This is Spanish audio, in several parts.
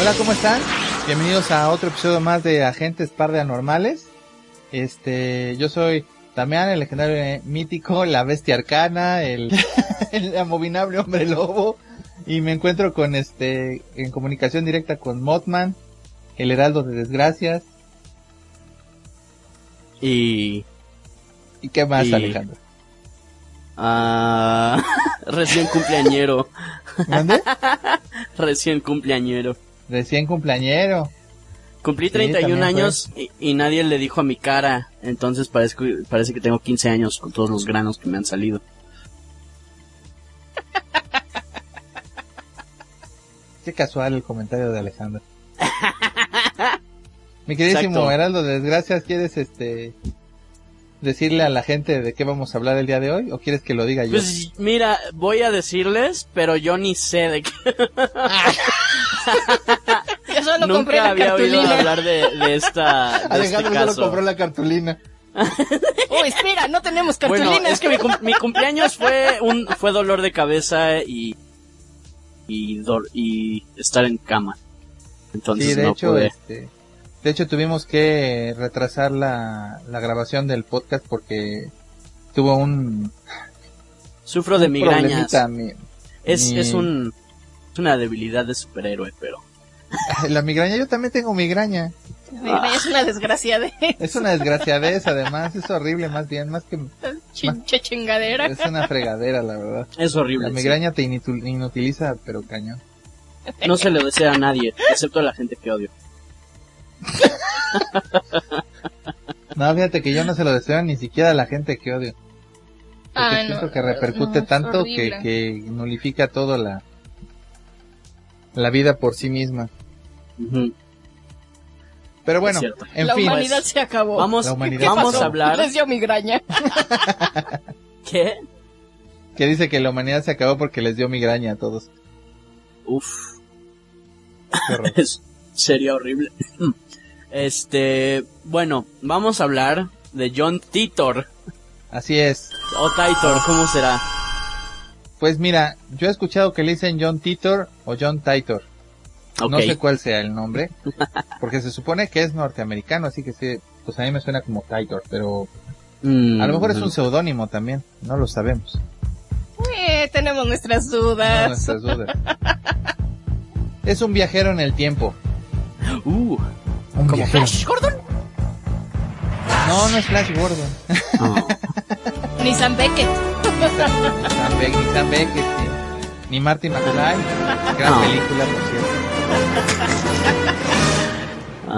Hola, ¿cómo están? Bienvenidos a otro episodio más de Agentes Par de Anormales. Este, yo soy Damián, el legendario mítico, la bestia arcana, el, el abominable hombre lobo. Y me encuentro con este, en comunicación directa con Mothman, el heraldo de desgracias. Y... ¿Y qué más, Y- Alejandro? Ah, recién cumpleañero. ¿Dónde? Recién cumpleañero. Recién cumpleañero. Cumplí Sí, 31 también años y, y nadie le dijo a mi cara. Entonces parece, que- parece que tengo 15 años con todos los granos que me han salido. Qué casual el comentario de Alejandro. Mi queridísimo. Heraldo de Desgracias, ¿quieres este decirle a la gente de qué vamos a hablar el día de hoy? ¿O quieres que lo diga yo? Pues mira, voy a decirles, pero yo ni sé de qué. Yo solo compré Nunca la había oído cartulina. hablar de, de esta de este Alejandro solo caso. compró la cartulina. Oh, espera, no tenemos cartulina. Bueno, es que mi, cum- mi cumpleaños fue un fue dolor de cabeza y y, y estar en cama. Entonces Sí, de no hecho, pude. este, de hecho tuvimos que retrasar la, la grabación del podcast porque tuvo un, Sufro de un migrañas. mi- Es, mi- es un es una debilidad de superhéroe, pero la migraña, yo también tengo migraña. Es una desgracia de Es una desgraciadez, además, es horrible más bien, más que chingadera. es una fregadera, la verdad. es horrible. La sí. migraña te inutil- inutiliza, pero cañón. No se lo desea a nadie, excepto a la gente que odio. No, fíjate que yo no se lo deseo ni siquiera a la gente que odio. Porque siento no, que repercute no, tanto que, que nulifica todo la, la vida por sí misma. Pero bueno, en la fin, humanidad se acabó. Vamos, La ¿Qué vamos pasó? a hablar. Les dio migraña. ¿Qué? que dice que la humanidad se acabó porque les dio migraña a todos. Uf, Qué sería horrible. Este, bueno, vamos a hablar de John Titor Así es. o Titor, ¿cómo será? Pues mira, yo he escuchado que le dicen John Titor o John Titor. Ok. No sé cuál sea el nombre, porque se supone que es norteamericano, así que sí, pues a mí me suena como Titor, pero Mm, a lo mejor es un seudónimo también, no lo sabemos. Eh, tenemos nuestras No dudas. nuestras dudas. Es un viajero en el tiempo. Uh, Un como viajero. Flash Gordon. No, no es Flash Gordon. Oh, Ni Sam Beckett. Sam Beck- ni Sam Beckett, ni, ni Marty McFly. Gran No. película, por cierto.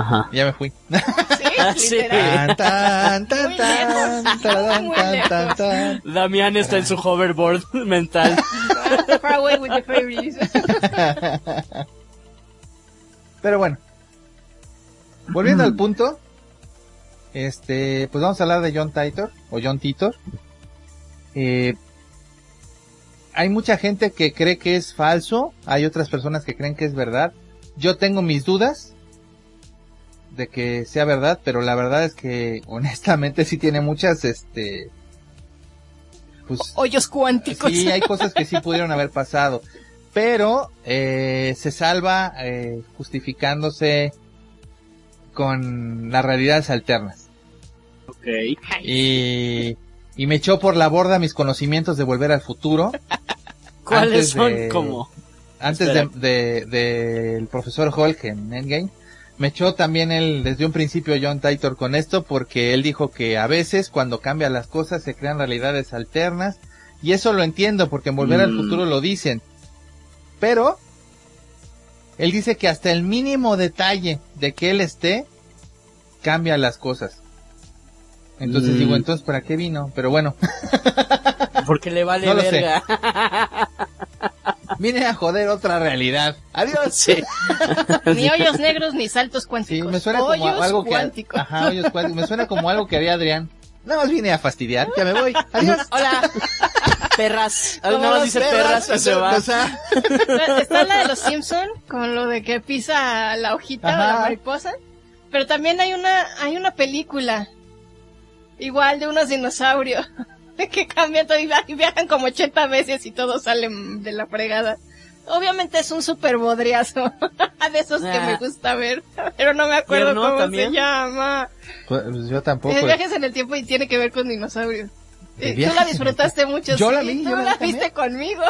Ajá. Ya me fui. Sí, sí. literal. Tan, tan, tan, Muy tan, lejos. tararán, Muy tan, lejos. tan, tan. Damián está en su hoverboard mental. Far away with the fairies. Pero bueno. Volviendo al punto. Este, pues vamos a hablar de John Titor, o John Titor. Eh, hay mucha gente que cree que es falso, hay otras personas que creen que es verdad. Yo tengo mis dudas de que sea verdad, pero la verdad es que honestamente sí tiene muchas, este, pues, Hoyos cuánticos. Sí, hay cosas que sí pudieron haber pasado. Pero eh, se salva eh, justificándose con las realidades alternas. Ok. Y y me echó por la borda mis conocimientos de volver al futuro. ¿Cuáles son de- como? Antes Espera. de, de- del profesor Hulk en Endgame. Me echó también él desde un principio John Titor con esto porque él dijo que a veces cuando cambian las cosas se crean realidades alternas y eso lo entiendo porque en Volver al Mm. Futuro lo dicen. Pero él dice que hasta el mínimo detalle de que él esté cambia las cosas. Entonces Mm. digo, entonces ¿para qué vino? Pero bueno, Porque le vale No lo sé. verga. vine a joder otra realidad. Adiós. sí. Ni hoyos negros ni saltos Sí, cuánticos. me suena como Hoyos algo que. Ajá, hoyos cuánticos. Me suena como algo que haría Adrián. Nada más vine a fastidiar, ya me voy. Adiós. Hola. Perras. Nada más los dice perras y se va. o sea, Está la de los Simpson con lo de que pisa la hojita de la mariposa. Pero también hay una, hay una película. Igual de unos dinosaurios. Que cambian todo y via- y viajan como 80 veces y todos salen de la fregada. Obviamente es un super bodriazo. de esos que Ah. me gusta ver. Pero no me acuerdo ¿Tierno cómo también? se llama. pues, yo tampoco. Eh, viajes en el tiempo y tiene que ver con dinosaurios. ¿De Eh, Tú la disfrutaste mucho. Yo la sí, vi, Tú yo la la vi viste conmigo.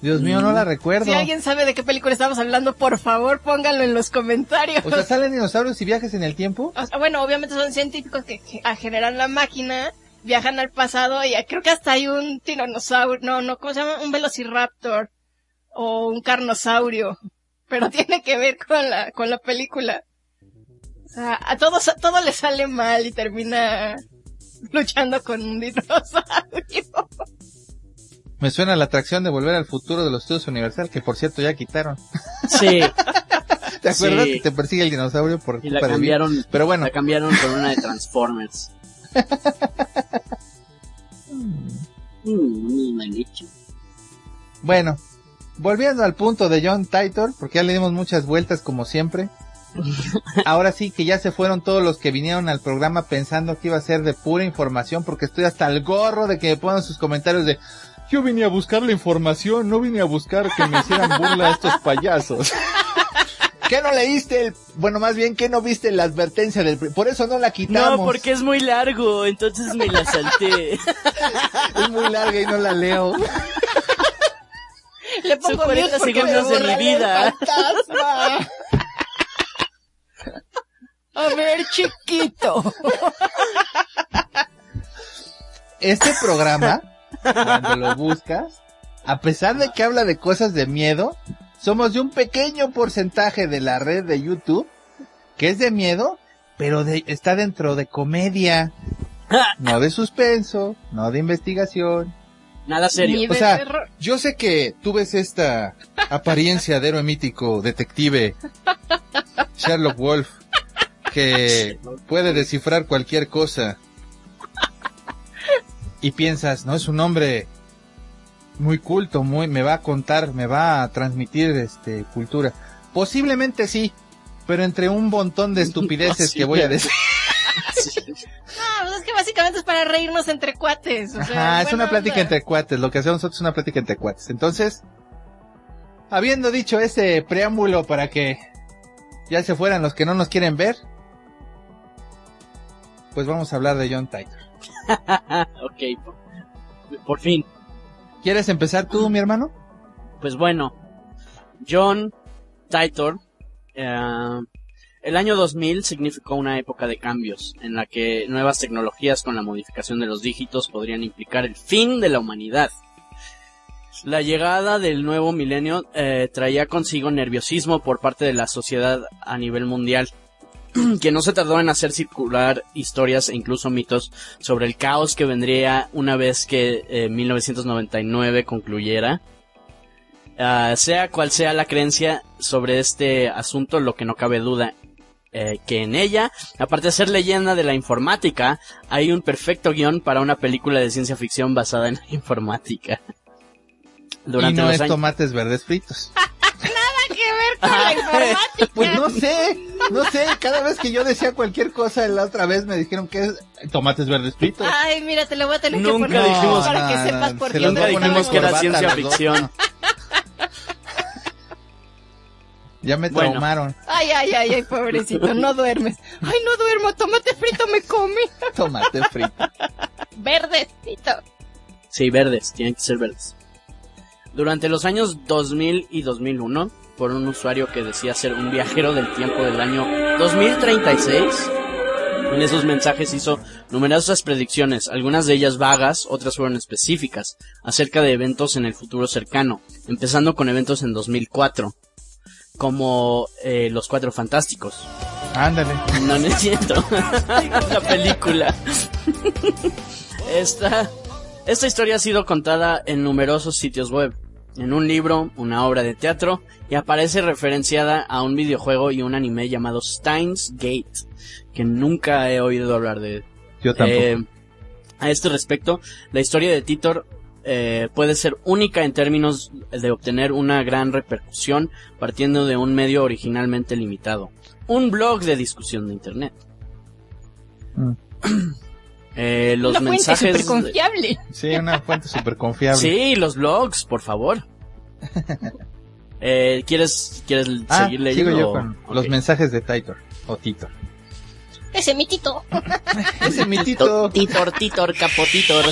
Dios mío, no la recuerdo. Si alguien sabe de qué película estamos hablando, por favor pónganlo en los comentarios. O sea, salen dinosaurios y viajes en el tiempo. O sea, bueno, obviamente son científicos que que a- generan la máquina, viajan al pasado y creo que hasta hay un tiranosaurio, no, no, ¿cómo se llama? Un velociraptor o un carnosaurio, pero tiene que ver con la, con la película. O sea, a todos, a todo le sale mal y termina luchando con un dinosaurio. Me suena la atracción de volver al futuro de los estudios Universal, que por cierto ya quitaron. Sí. ¿Te acuerdas Sí. que te persigue el dinosaurio por Y la culpa de cambiaron. Pero bueno, La cambiaron por una de Transformers. Mm, mal hecho. bueno. Volviendo al punto de John Titor, porque ya le dimos muchas vueltas como siempre. Ahora sí que ya se fueron todos los que vinieron al programa pensando que iba a ser de pura información, porque estoy hasta el gorro de que me pongan sus comentarios de yo vine a buscar la información, no vine a buscar que me hicieran burla a estos payasos. ¿Qué no leíste? El... Bueno, más bien, ¿qué no viste la advertencia del... Por eso no la quitamos. No, porque es muy largo, entonces me la salté. es muy larga y no la leo. Le Son pongo 40 mute porque segundos me de mi vida. fantasma. A ver, chiquito. Este programa, cuando lo buscas, a pesar de que habla de cosas de miedo, somos de un pequeño porcentaje de la red de YouTube que es de miedo, pero de- está dentro de comedia. No de suspenso, no de investigación. Nada serio. O sea, yo sé que tú ves esta apariencia de héroe mítico, detective, Sherlock Wolf, que puede descifrar cualquier cosa. Y piensas, no, es un hombre muy culto, muy, me va a contar, me va a transmitir este cultura. Posiblemente sí, pero entre un montón de estupideces que voy a decir. No, pues es que básicamente es para reírnos entre cuates. O sea, Ajá, es una plática onda. entre cuates. Lo que hacemos nosotros es una plática entre cuates. Entonces, habiendo dicho ese preámbulo para que ya se fueran los que no nos quieren ver, pues vamos a hablar de John Titor. ok, por, por fin. ¿Quieres empezar tú, mi hermano? Pues bueno, John Titor, eh, el año 2000 significó una época de cambios en la que nuevas tecnologías con la modificación de los dígitos podrían implicar el fin de la humanidad. La llegada del nuevo milenio eh, traía consigo nerviosismo por parte de la sociedad a nivel mundial, que no se tardó en hacer circular historias e incluso mitos sobre el caos que vendría una vez que eh, 1999 concluyera. Ah, sea cual sea la creencia sobre este asunto, lo que no cabe duda eh, que en ella, aparte de ser leyenda de la informática, hay un perfecto guion para una película de ciencia ficción basada en la informática. Durante y no los es años... tomates verdes fritos. Ver con la informática. Pues no sé, no sé. Cada vez que yo decía cualquier cosa la otra vez me dijeron que es tomates verdes fritos. Ay, mira, te lo voy a tener Nunca que poner dijimos- para No, que sepas no, por se qué. Nunca dijimos que era ciencia ficción. Ya me Bueno. traumaron. Ay, ay, ay, ay, pobrecito, no duermes. Ay, no duermo, tomate frito me come. Tomate frito. Verdecito. Sí, verdes, tienen que ser verdes. Durante los años 2000 y 2001, por un usuario que decía ser un viajero del tiempo del año 2036, en esos mensajes hizo numerosas predicciones, algunas de ellas vagas, otras fueron específicas, acerca de eventos en el futuro cercano, empezando con eventos en 2004, como eh, Los Cuatro Fantásticos. Ándale. No, no es cierto. La película. Esta, esta historia ha sido contada en numerosos sitios web, en un libro, una obra de teatro, y aparece referenciada a un videojuego y un anime llamado Steins Gate, que nunca he oído hablar de. Yo tampoco. Eh, a este respecto, la historia de Titor eh, puede ser única en términos de obtener una gran repercusión partiendo de un medio originalmente limitado. Un blog de discusión de internet. Mm. Eh, los Una fuente mensajes. súper confiable. Sí, una fuente súper confiable. Sí, los blogs, por favor. Eh, ¿Quieres, quieres Ah, seguir sigo leyendo? yo con Ok. los mensajes de Titor. O Titor. Ese mitito. Ese mitito. Titor, titor, capotitor.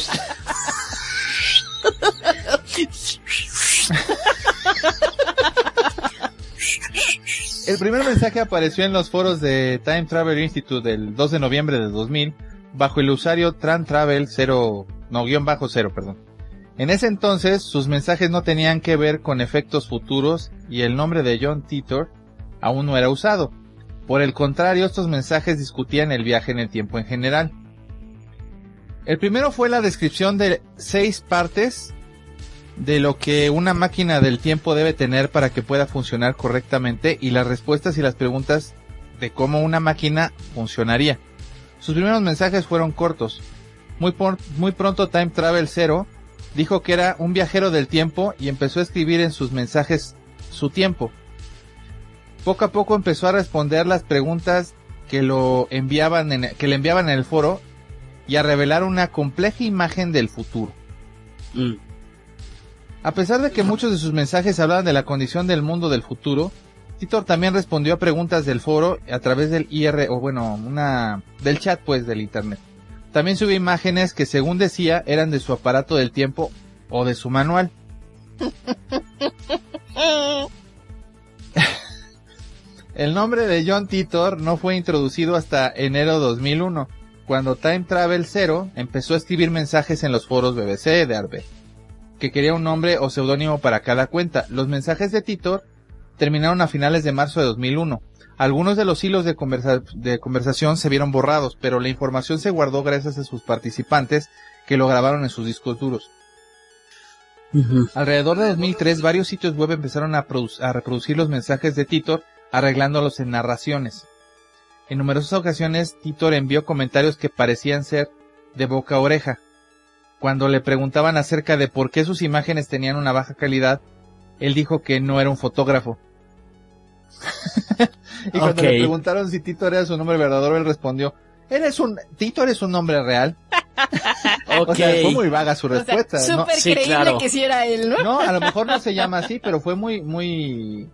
El primer mensaje apareció en los foros de Time Travel Institute del 2 de noviembre de 2000 bajo el usuario Tran Travel 0, no, guion bajo 0, perdón. En ese entonces sus mensajes no tenían que ver con efectos futuros y el nombre de John Titor aún no era usado. Por el contrario, estos mensajes discutían el viaje en el tiempo en general. El primero fue la descripción de seis partes de lo que una máquina del tiempo debe tener para que pueda funcionar correctamente y las respuestas y las preguntas de cómo una máquina funcionaría. Sus primeros mensajes fueron cortos. Muy, por- muy pronto Time Travel Zero dijo que era un viajero del tiempo y empezó a escribir en sus mensajes su tiempo. Poco a poco empezó a responder las preguntas que lo enviaban en, que le enviaban en el foro y a revelar una compleja imagen del futuro. Mm. A pesar de que muchos de sus mensajes hablaban de la condición del mundo del futuro, Titor también respondió a preguntas del foro a través del IR, o bueno, una, del chat pues del internet. También subió imágenes que según decía eran de su aparato del tiempo o de su manual. El nombre de John Titor no fue introducido hasta enero 2001, cuando Time Travel Zero empezó a escribir mensajes en los foros BBC de Arbe que quería un nombre o seudónimo para cada cuenta. Los mensajes de Titor terminaron a finales de marzo de 2001. Algunos de los hilos de, conversa- de conversación se vieron borrados, pero la información se guardó gracias a sus participantes que lo grabaron en sus discos duros. Ujú. Alrededor de 2003, varios sitios web empezaron a, a reproducir los mensajes de Titor, arreglándolos en narraciones. En numerosas ocasiones, Titor envió comentarios que parecían ser de boca a oreja. Cuando le preguntaban acerca de por qué sus imágenes tenían una baja calidad, él dijo que no era un fotógrafo. Y cuando Ok. le preguntaron si Titor era su nombre verdadero, él respondió, ¿Eres un, Titor es un nombre real? Ok. O sea, fue muy vaga su O sea, respuesta. ¿no? súper Sí, creíble claro. que sí era él, ¿no? No, a lo mejor no se llama así, pero fue muy, muy...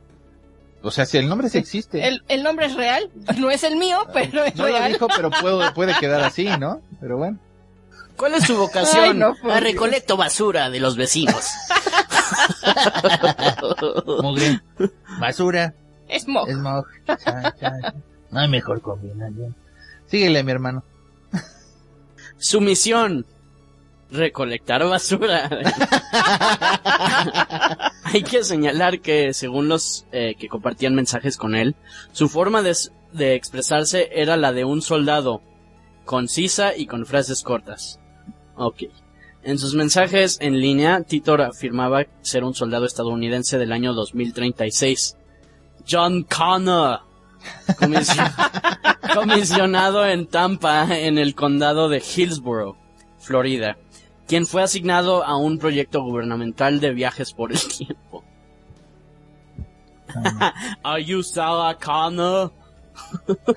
O sea, si el nombre sí existe. El, el nombre es real, no es el mío, pero es no lo real. dijo, pero puede, puede quedar así, ¿no? Pero bueno. ¿Cuál es su vocación? Ay, no, por Ah, Dios. recolecto basura de los vecinos. Mugre. Basura. Cha, cha. No hay mejor combinación. Síguele, mi hermano. Su misión. Recolectar basura. Hay que señalar que, según los eh, que compartían mensajes con él, su forma de expresarse era la de un soldado, concisa y con frases cortas. Ok. En sus mensajes en línea, Titor afirmaba ser un soldado estadounidense del año 2036. John Connor. Comisio- comisionado en Tampa, en el condado de Hillsborough, Florida, quien fue asignado a un proyecto gubernamental de viajes por el tiempo. Are you Sarah Connor?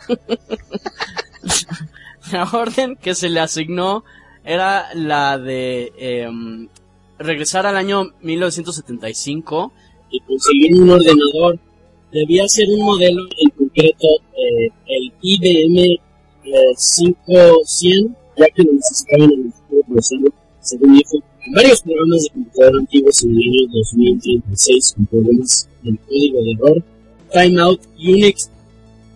la orden que se le asignó era la de em, regresar al año 1975 y conseguir un ordenador debía ser un modelo en concreto, eh, el IBM eh, 5100, ya que lo necesitaban en el futuro procesarlo, según dijo, en varios programas de computadora antiguos en el año 2036 con problemas del código de error, Timeout Unix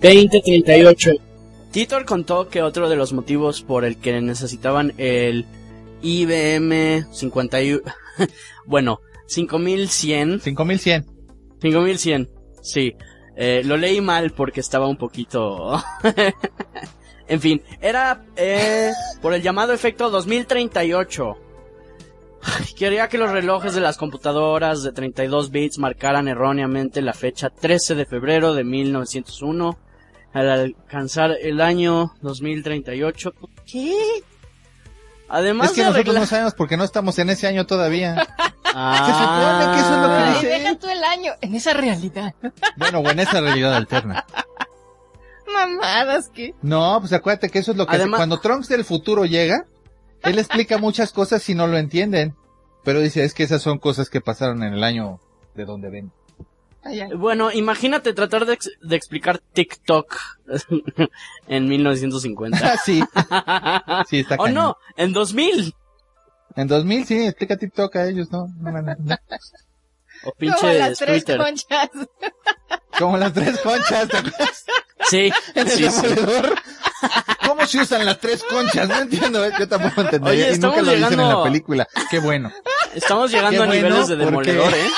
2038. Titor contó que otro de los motivos por el que necesitaban el IBM 51, bueno, 5100, 5100. 5100, sí. Eh, lo leí mal porque estaba un poquito... en fin, era eh, por el llamado efecto 2038. Ay, Quería que los relojes de las computadoras de 32 bits marcaran erróneamente la fecha 13 de febrero de 1901 al alcanzar el año 2038. ¿Qué? Además Es que nosotros arreglar- no sabemos porque no estamos en ese año todavía. Ah. supone que eso es lo que Ay, dice. deja tú el año. En esa realidad. Bueno, o en esa realidad alterna. Mamadas que. No, pues acuérdate que eso es lo que Además- cuando Trunks del futuro llega, él explica muchas cosas y no lo entienden. Pero dice, es que esas son cosas que pasaron en el año de donde ven. Ay, ay. Bueno, imagínate tratar de, ex- de explicar TikTok en 1950. sí, sí, está o cañón. no, en 2000. En 2000 sí, explica TikTok a ellos, ¿no? no, a entender. O Como pinche las tres Twitter. conchas. Como las tres conchas, ¿te acuerdas? Sí, En el sí, sí. ¿Cómo se usan las tres conchas? No entiendo, ¿eh? yo tampoco entendería. Oye, y nunca lo dicen en llegando- la película. Qué bueno. Estamos llegando Qué a bueno, niveles de porque- demoledor, ¿eh?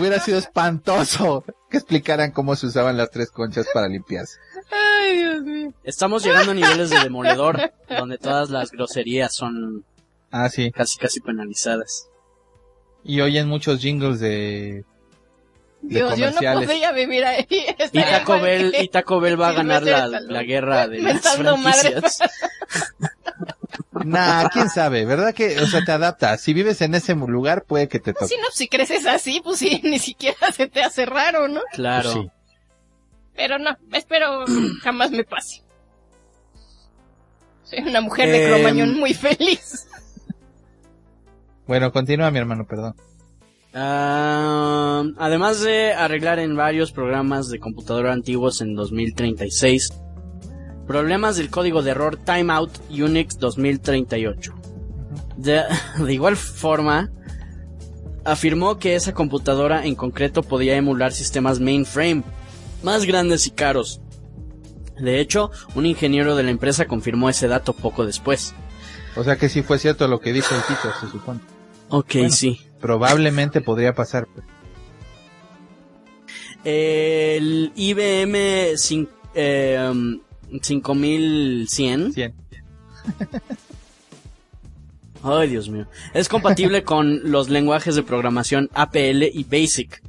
Hubiera sido espantoso que explicaran cómo se usaban las tres conchas para limpiarse. Ay, Dios mío. Estamos llegando a niveles de demoledor, donde todas las groserías son Ah, sí. casi casi penalizadas. Y oyen muchos jingles de... de Dios, yo no comerciales. podría vivir ahí. Y Taco Bell, que- y Taco Bell va a Sí, ganar la, la guerra de las franquicias. Nah, quién sabe, ¿verdad que, o sea, te adaptas? Si vives en ese lugar, puede que te toque. Si no, si creces así, pues sí, ni siquiera se te hace raro, ¿no? Claro. Pues sí. Pero no, espero jamás me pase. Soy una mujer Em. de Cromañón muy feliz. Bueno, continúa mi hermano, perdón. Ah, además de arreglar en varios programas de computadora antiguos en 2036, problemas del código de error Timeout Unix 2038. De, de igual forma, afirmó que esa computadora en concreto podía emular sistemas mainframe más grandes y caros. De hecho, un ingeniero de la empresa confirmó ese dato poco después. O sea que sí fue cierto lo que dijo el Tito, se supone. Ok, Bueno. sí. Probablemente podría pasar. El IBM eh, 5100. 100. Ay, Dios mío. Es compatible con los lenguajes de programación APL y BASIC.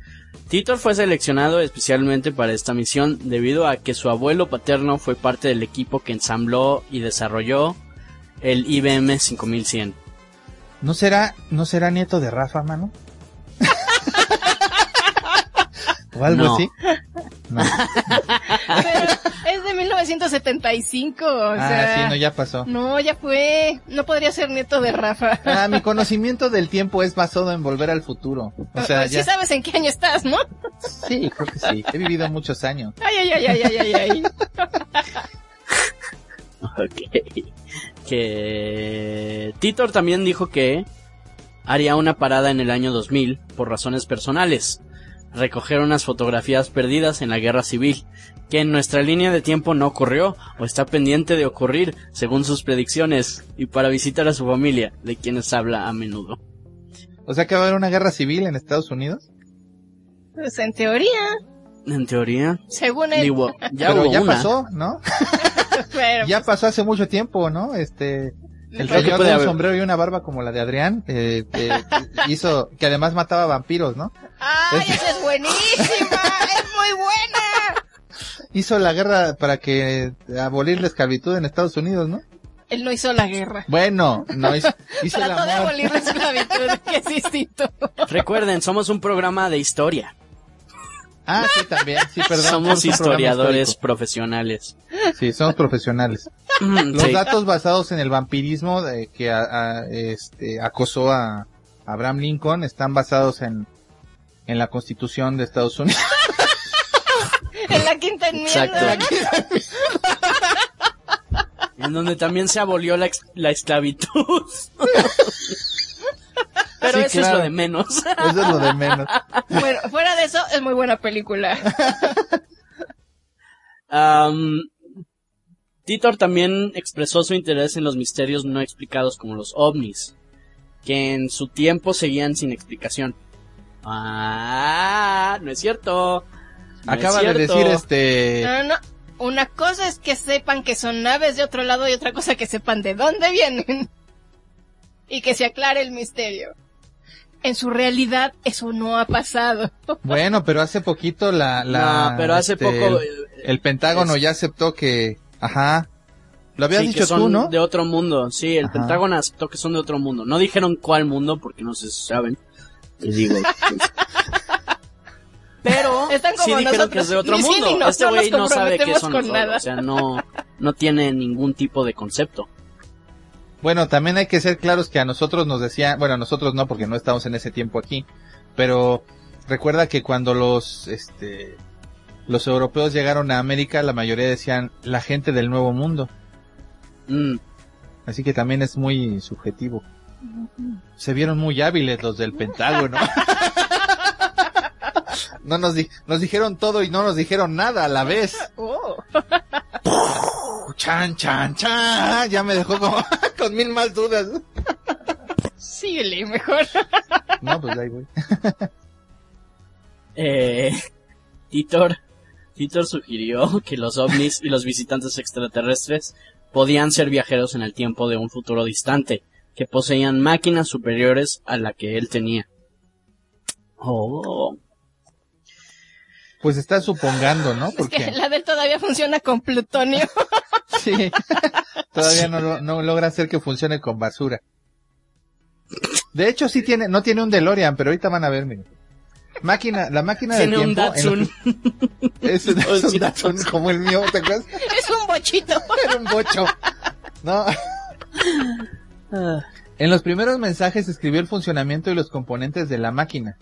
Titor fue seleccionado especialmente para esta misión debido a que su abuelo paterno fue parte del equipo que ensambló y desarrolló el IBM 5100. ¿No será, no será nieto de Rafa, mano? ¿O algo No. así? No. Pero es de 1975, o ah, sea... sí, no, ya pasó. No, ya fue. No podría ser nieto de Rafa. Ah, mi conocimiento del tiempo es basado en volver al futuro. O sea, sí ya. sabes en qué año estás, ¿no? Sí, creo que sí. He vivido muchos años. Ay, ay, ay, ay, ay, ay, ay. Ok. Que Titor también dijo que haría una parada en el año 2000 por razones personales. Recoger unas fotografías perdidas en la guerra civil, que en nuestra línea de tiempo no ocurrió o está pendiente de ocurrir, según sus predicciones, y para visitar a su familia, de quienes habla a menudo. O sea que va a haber una guerra civil en Estados Unidos. Pues en teoría, En teoría, según él. digo, ya Pero hubo ya una. pasó, ¿no? pero, Ya pasó hace mucho tiempo, ¿no? Este, el señor puede de un haber. sombrero y una barba como la de Adrián, eh, eh, hizo, que además mataba vampiros, ¿no? ¡Ay, esa es buenísima! ¡Es muy buena! Hizo la guerra para que abolir la esclavitud en Estados Unidos, ¿no? Él no hizo la guerra. Bueno, no hizo, hizo el Trató de amor. abolir la esclavitud, que es distinto. Recuerden, somos un programa de historia. Ah, sí, también, sí, perdón. somos historiadores profesionales. Sí, somos profesionales. Mm, Los sí. datos basados en el vampirismo de que a- a- este, acosó a Abraham Lincoln están basados en, en la Constitución de Estados Unidos. En la quinta enmienda. Exacto. en donde también se abolió la esclavitud. Pero Sí, eso es lo de menos. Eso es lo de menos. Bueno, fuera de eso, es muy buena película. Titor también expresó su interés en los misterios no explicados como los ovnis, que en su tiempo seguían sin explicación. Ah, no es cierto. No Acaba es de decir este... No, no. Una cosa es que sepan que son naves de otro lado y otra cosa que sepan de dónde vienen. Y que se aclare el misterio. En su realidad, eso no ha pasado. Bueno, pero hace poquito la... la No, pero hace este, poco El, el Pentágono es- ya aceptó que... Ajá. Lo habías sí, que dicho son tú, ¿no? de otro mundo. Sí, el Ajá. Pentágono aceptó que son de otro mundo. No dijeron cuál mundo porque no se saben. Les digo. pues. Pero Están como sí dijeron nosotros. que es de otro sí mundo. no, este güey no sabe qué son con nada. O sea, no, no tiene ningún tipo de concepto. Bueno, también hay que ser claros que a nosotros nos decían, bueno, a nosotros no porque no estamos en ese tiempo aquí, pero recuerda que cuando los, este, los europeos llegaron a América, la mayoría decían la gente del Nuevo Mundo, Mm, así que también es muy subjetivo. Se vieron muy hábiles los del Pentágono. No nos, di- nos dijeron todo y no nos dijeron nada a la vez. Oh. Chan, chan, chan. Ya me dejó como, con mil más dudas. Síguele, mejor. No, pues ahí voy. eh, Titor, Titor sugirió que los ovnis y los visitantes extraterrestres podían ser viajeros en el tiempo de un futuro distante, que poseían máquinas superiores a la que él tenía. Oh, Pues está supongando, ¿no? Es Porque que la de él todavía funciona con plutonio. sí, todavía no, lo- no logra hacer que funcione con basura. De hecho, sí tiene, no tiene un DeLorean, pero ahorita van a ver, miren. Máquina, la máquina del tiene un tiempo. lo Datsun. que- Es, un- es un Datsun como el mío, ¿te acuerdas? es un bochito. Era un bocho. No. En los primeros mensajes escribió el funcionamiento y los componentes de la máquina.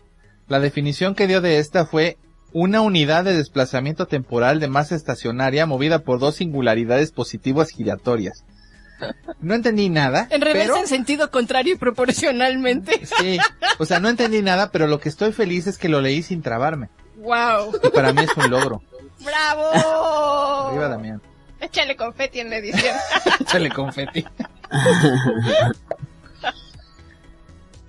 La definición que dio de esta fue una unidad de desplazamiento temporal de masa estacionaria movida por dos singularidades positivas giratorias. No entendí nada, En reversa pero en sentido contrario y proporcionalmente. sí, o sea, no entendí nada, pero lo que estoy feliz es que lo leí sin trabarme. ¡Wow! Y para mí es un logro. ¡Bravo! Arriba Damián. Échale confeti en la edición. Échale confeti.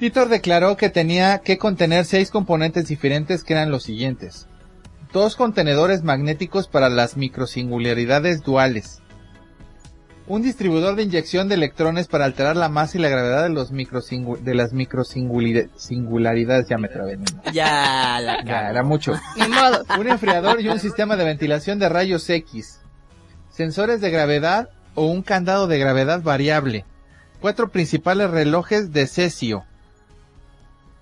Titor declaró que tenía que contener seis componentes diferentes que eran los siguientes. Dos contenedores magnéticos para las microsingularidades duales. Un distribuidor de inyección de electrones para alterar la masa y la gravedad de, los microsingu- de las microsingularidades. Ya me trabé. ya, la Ya, era mucho. Ni modo. Un enfriador y un sistema de ventilación de rayos X. Sensores de gravedad o un candado de gravedad variable. Cuatro principales relojes de cesio.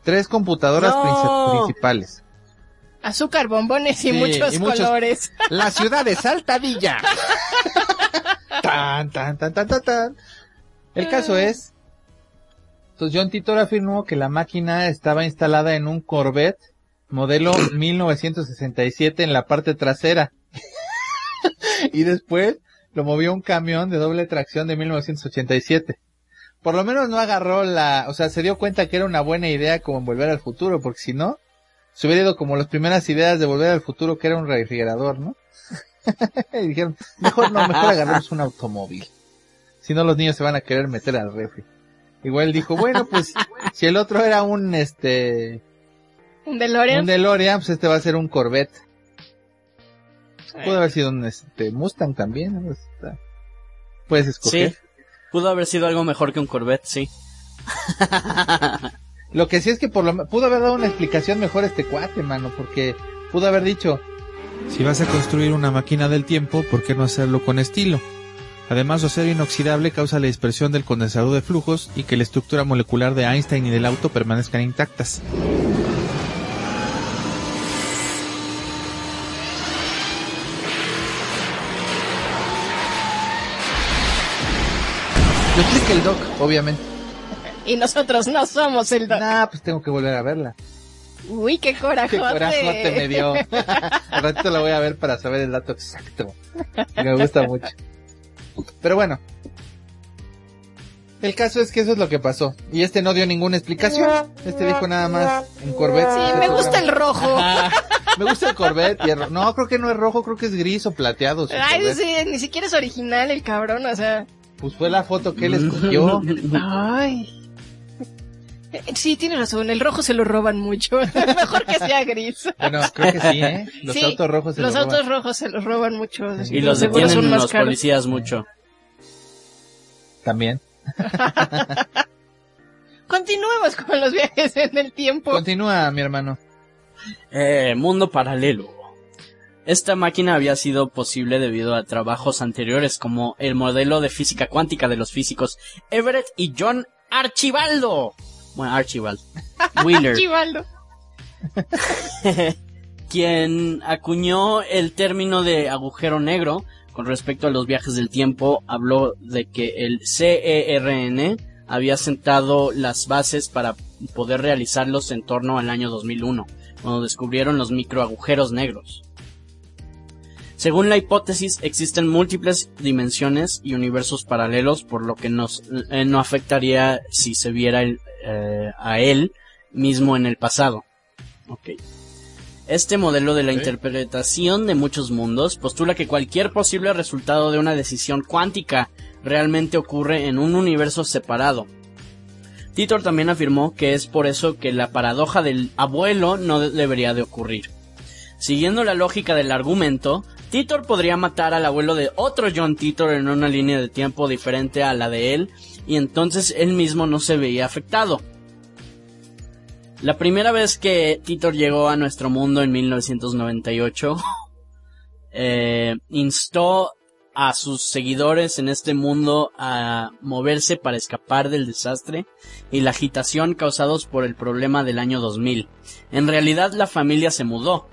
Tres computadoras No. principales. Azúcar, bombones y Sí, muchos y muchos- colores. La ciudad de Saltadilla. tan, tan, tan, tan, tan, tan. El caso es, entonces John Titor afirmó que la máquina estaba instalada en un Corvette modelo 1967 en la parte trasera. y después lo movió un camión de doble tracción de 1987. Por lo menos no agarró la, o sea, se dio cuenta que era una buena idea como en volver al futuro, porque si no, se hubiera ido como las primeras ideas de volver al futuro, que era un refrigerador, ¿no? y dijeron, mejor no, mejor agarremos un automóvil. Si no, los niños se van a querer meter al refri. Igual dijo, bueno, pues, si el otro era un, este, Un DeLorean. un DeLorean, pues este va a ser un Corvette. Puede haber sido un, este, Mustang también, Puedes escoger. Sí, pudo haber sido algo mejor que un Corvette, sí. Lo que sí es que por lo pudo haber dado una explicación mejor este cuate, mano, porque pudo haber dicho, Si vas a construir una máquina del tiempo, ¿por qué no hacerlo con estilo? Además, su acero inoxidable causa la dispersión del condensador de flujos y que la estructura molecular de Einstein y del auto permanezcan intactas. Yo expliqué el doc, obviamente. Y nosotros no somos el doc. Nah, pues tengo que volver a verla. Uy, qué corajote. Qué corajote me dio. Al ratito la voy a ver para saber el dato exacto. Me gusta mucho. Pero bueno. El caso es que eso es lo que pasó. Y este no dio ninguna explicación. Este dijo nada más en Corvette. Sí, me gusta el rojo. Ajá. Me gusta el Corvette. Y el ro- No, creo que no es rojo, creo que es gris o plateado. Ay, Corvette. sí, ni siquiera es original el cabrón, o sea. Pues fue la foto que él escogió. Ay. Eh, Sí, tiene razón, el rojo se lo roban mucho. Mejor que sea gris. Bueno, creo que sí, ¿eh? Los Sí, autos rojos se Los lo roban. autos rojos se los roban mucho. Y los detienen son más los caros. policías mucho. También. Continuemos con los viajes en el tiempo. Continúa, mi hermano. Eh, mundo paralelo. Esta máquina había sido posible debido a trabajos anteriores como el modelo de física cuántica de los físicos Everett y John Archibaldo. Bueno, Archibald. Wheeler. Chivaldo. quien acuñó el término de agujero negro con respecto a los viajes del tiempo, habló de que el CERN había sentado las bases para poder realizarlos en torno al año 2001, cuando descubrieron los microagujeros negros. Según la hipótesis, existen múltiples dimensiones y universos paralelos, por lo que nos, eh, no afectaría si se viera el, eh, a él mismo en el pasado. Ok. Este modelo de la interpretación de muchos mundos postula que cualquier posible resultado de una decisión cuántica realmente ocurre en un universo separado. Titor también afirmó que es por eso que la paradoja del abuelo no de- debería de ocurrir. Siguiendo la lógica del argumento, Titor podría matar al abuelo de otro John Titor en una línea de tiempo diferente a la de él, y entonces él mismo no se veía afectado. La primera vez que Titor llegó a nuestro mundo en 1998, eh, instó a sus seguidores en este mundo a moverse para escapar del desastre y la agitación causados por el problema del año 2000. En realidad la familia se mudó.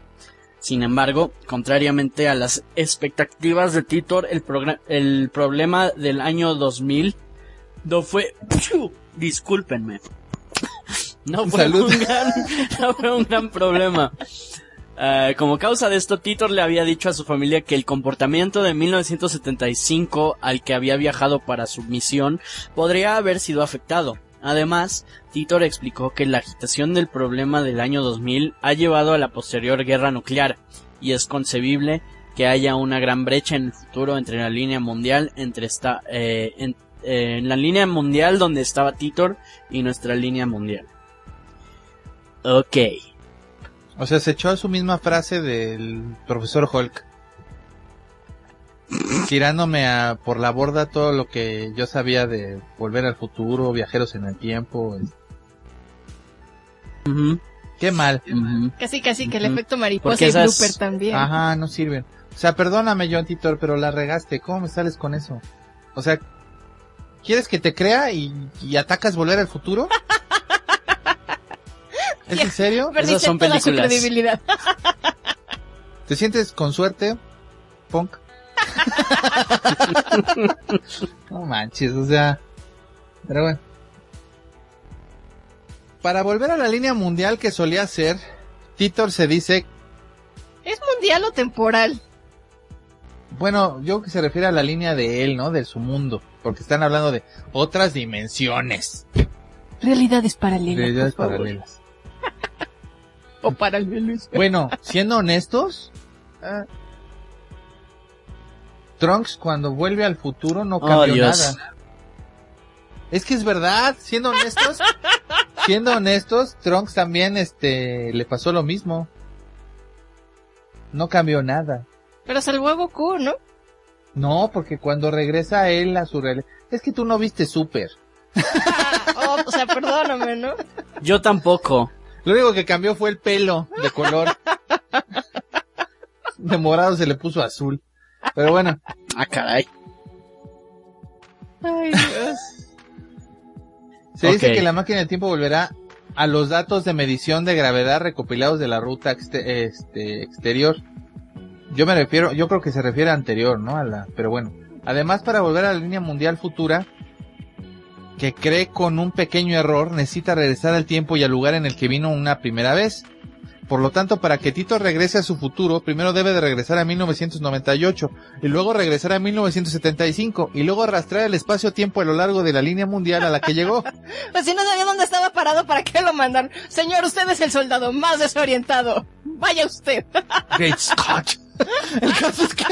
Sin embargo, contrariamente a las expectativas de Titor, el, problema del año 2000 no fue... Discúlpenme. No fue, Salud. un gran, no fue un gran problema. Eh, como causa de esto, Titor le había dicho a su familia que el comportamiento de 1975 al que había viajado para su misión podría haber sido afectado. Además, Titor explicó que la agitación del problema del año 2000 ha llevado a la posterior guerra nuclear, y es concebible que haya una gran brecha en el futuro entre la línea mundial entre esta, eh, en, eh, la línea mundial donde estaba Titor y nuestra línea mundial. Ok. O sea, se echó su misma frase del profesor Hulk. Tirándome a, por la borda todo lo que yo sabía de volver al futuro, viajeros en el tiempo. es- Ujú, Qué mal. Casi, casi que el efecto mariposa y esas- blooper también. Ajá, no sirven. O sea, perdóname, John Titor, pero la regaste. ¿Cómo me sales con eso? O sea, ¿quieres que te crea y, y atacas volver al futuro? ¿Es en serio? Esas son toda su películas. credibilidad. ¿Te sientes con suerte, punk? no manches, o sea. Pero bueno. Para volver a la línea mundial que solía ser, Titor se dice, ¿Es mundial o temporal? bueno, yo creo que se refiere a la línea de él, ¿no? De su mundo. Porque están hablando de otras dimensiones. Realidades paralelas. Realidades por favor. paralelas. O paralelos. Bueno, siendo honestos, ah, Trunks cuando vuelve al futuro no Oh, cambió Dios. nada. Es que es verdad, siendo honestos, siendo honestos, Trunks también este le pasó lo mismo. No cambió nada. Pero salvó a Goku, ¿no? No, porque cuando regresa él a su realidad, es que tú no viste Super. Oh, o sea, perdóname, ¿no? Yo tampoco. Lo único que cambió fue el pelo de color. De morado se le puso azul. Pero bueno, Ah, caray. Ay, Dios. Se dice que la máquina del tiempo volverá a los datos de medición de gravedad recopilados de la ruta exte- este, exterior. Yo me refiero, yo creo que se refiere a anterior, ¿no? A la, pero bueno. Además, para volver a la línea mundial futura, que cree con un pequeño error, necesita regresar al tiempo y al lugar en el que vino una primera vez. Por lo tanto, para que Tito regrese a su futuro, primero debe de regresar a 1998 y luego regresar a 1975 y luego arrastrar el espacio-tiempo a lo largo de la línea mundial a la que llegó. Pues si no sabía dónde estaba parado, ¿para qué lo mandan? Señor, usted es el soldado más desorientado. Vaya usted. Great Scott. El caso es que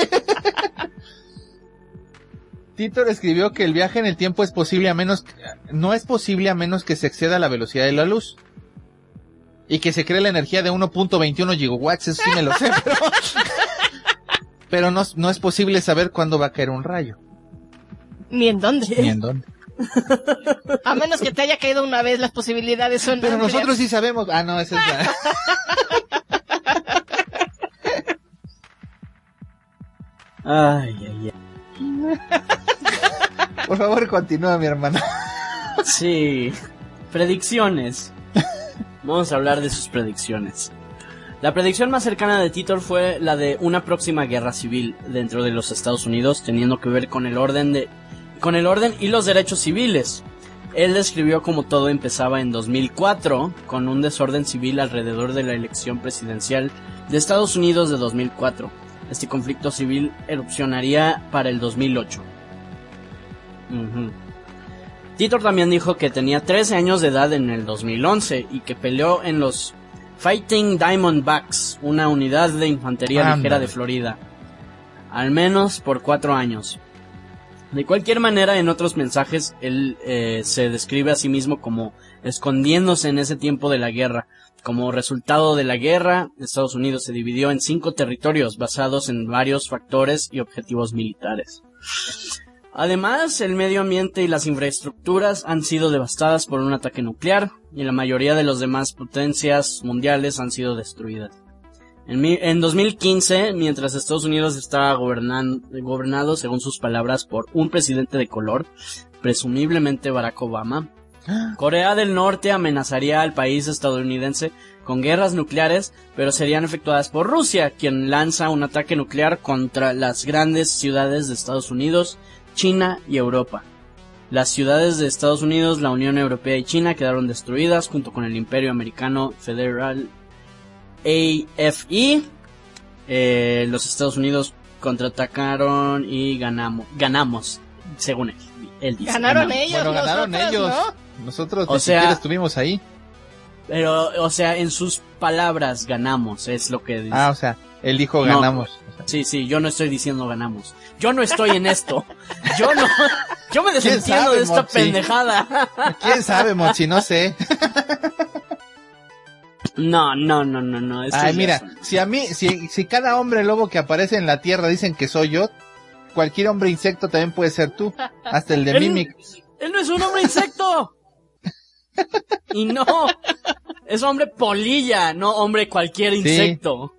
Titor escribió que el viaje en el tiempo es posible a menos, no es posible a menos que se exceda la velocidad de la luz. Y que se cree la energía de 1.21 gigawatts, eso sí me lo sé, pero, pero no, no es posible saber cuándo va a caer un rayo. Ni en dónde. Ni en dónde. A menos que te haya caído una vez, las posibilidades son Pero amplias. nosotros sí sabemos. Ah, no, esa es la... Ay, ay, ay. Por favor, continúa, mi hermano. Sí. Predicciones. Vamos a hablar de sus predicciones. La predicción más cercana de Titor fue la de una próxima guerra civil dentro de los Estados Unidos, teniendo que ver con el orden de con el orden y los derechos civiles. Él describió como todo empezaba en 2004 con un desorden civil alrededor de la elección presidencial de Estados Unidos de 2004. Este conflicto civil erupcionaría para el 2008. Ujú. Titor también dijo que tenía 13 años de edad en el 2011 y que peleó en los Fighting Diamondbacks, una unidad de infantería ligera de Florida. Al menos por cuatro años. De cualquier manera, en otros mensajes, él eh, se describe a sí mismo como escondiéndose en ese tiempo de la guerra. Como resultado de la guerra, Estados Unidos se dividió en cinco territorios basados en varios factores y objetivos militares. Además, el medio ambiente y las infraestructuras han sido devastadas por un ataque nuclear y la mayoría de las demás potencias mundiales han sido destruidas. En, mi- en 2015, mientras Estados Unidos estaba gobernan- gobernado, según sus palabras, por un presidente de color, presumiblemente Barack Obama, Corea del Norte amenazaría al país estadounidense con guerras nucleares, pero serían efectuadas por Rusia, quien lanza un ataque nuclear contra las grandes ciudades de Estados Unidos, China y Europa. Las ciudades de Estados Unidos, la Unión Europea y China quedaron destruidas junto con el Imperio Americano Federal AFE. Eh, los Estados Unidos contraatacaron y ganamos, ganamos, según él. él dice, Ganaron ganamos. ellos, Bueno, ganaron nosotros, ellos. ¿no? Nosotros O ni sea- siquiera estuvimos ahí. Pero, o sea, en sus palabras ganamos, es lo que dice. Ah, o sea, él dijo ganamos. Sí, sí, yo no estoy diciendo ganamos. Yo no estoy en esto. Yo no, yo me desentiendo sabe, de esta Mochi? pendejada. ¿Quién sabe, Mochi? No sé. No, no, no, no, no. esto Ay, mira, si a mí, si, si cada hombre lobo que aparece en la tierra dicen que soy yo, cualquier hombre insecto también puede ser tú. Hasta el de Mimic. Él no es un hombre insecto. Y no, es hombre polilla, no hombre cualquier insecto.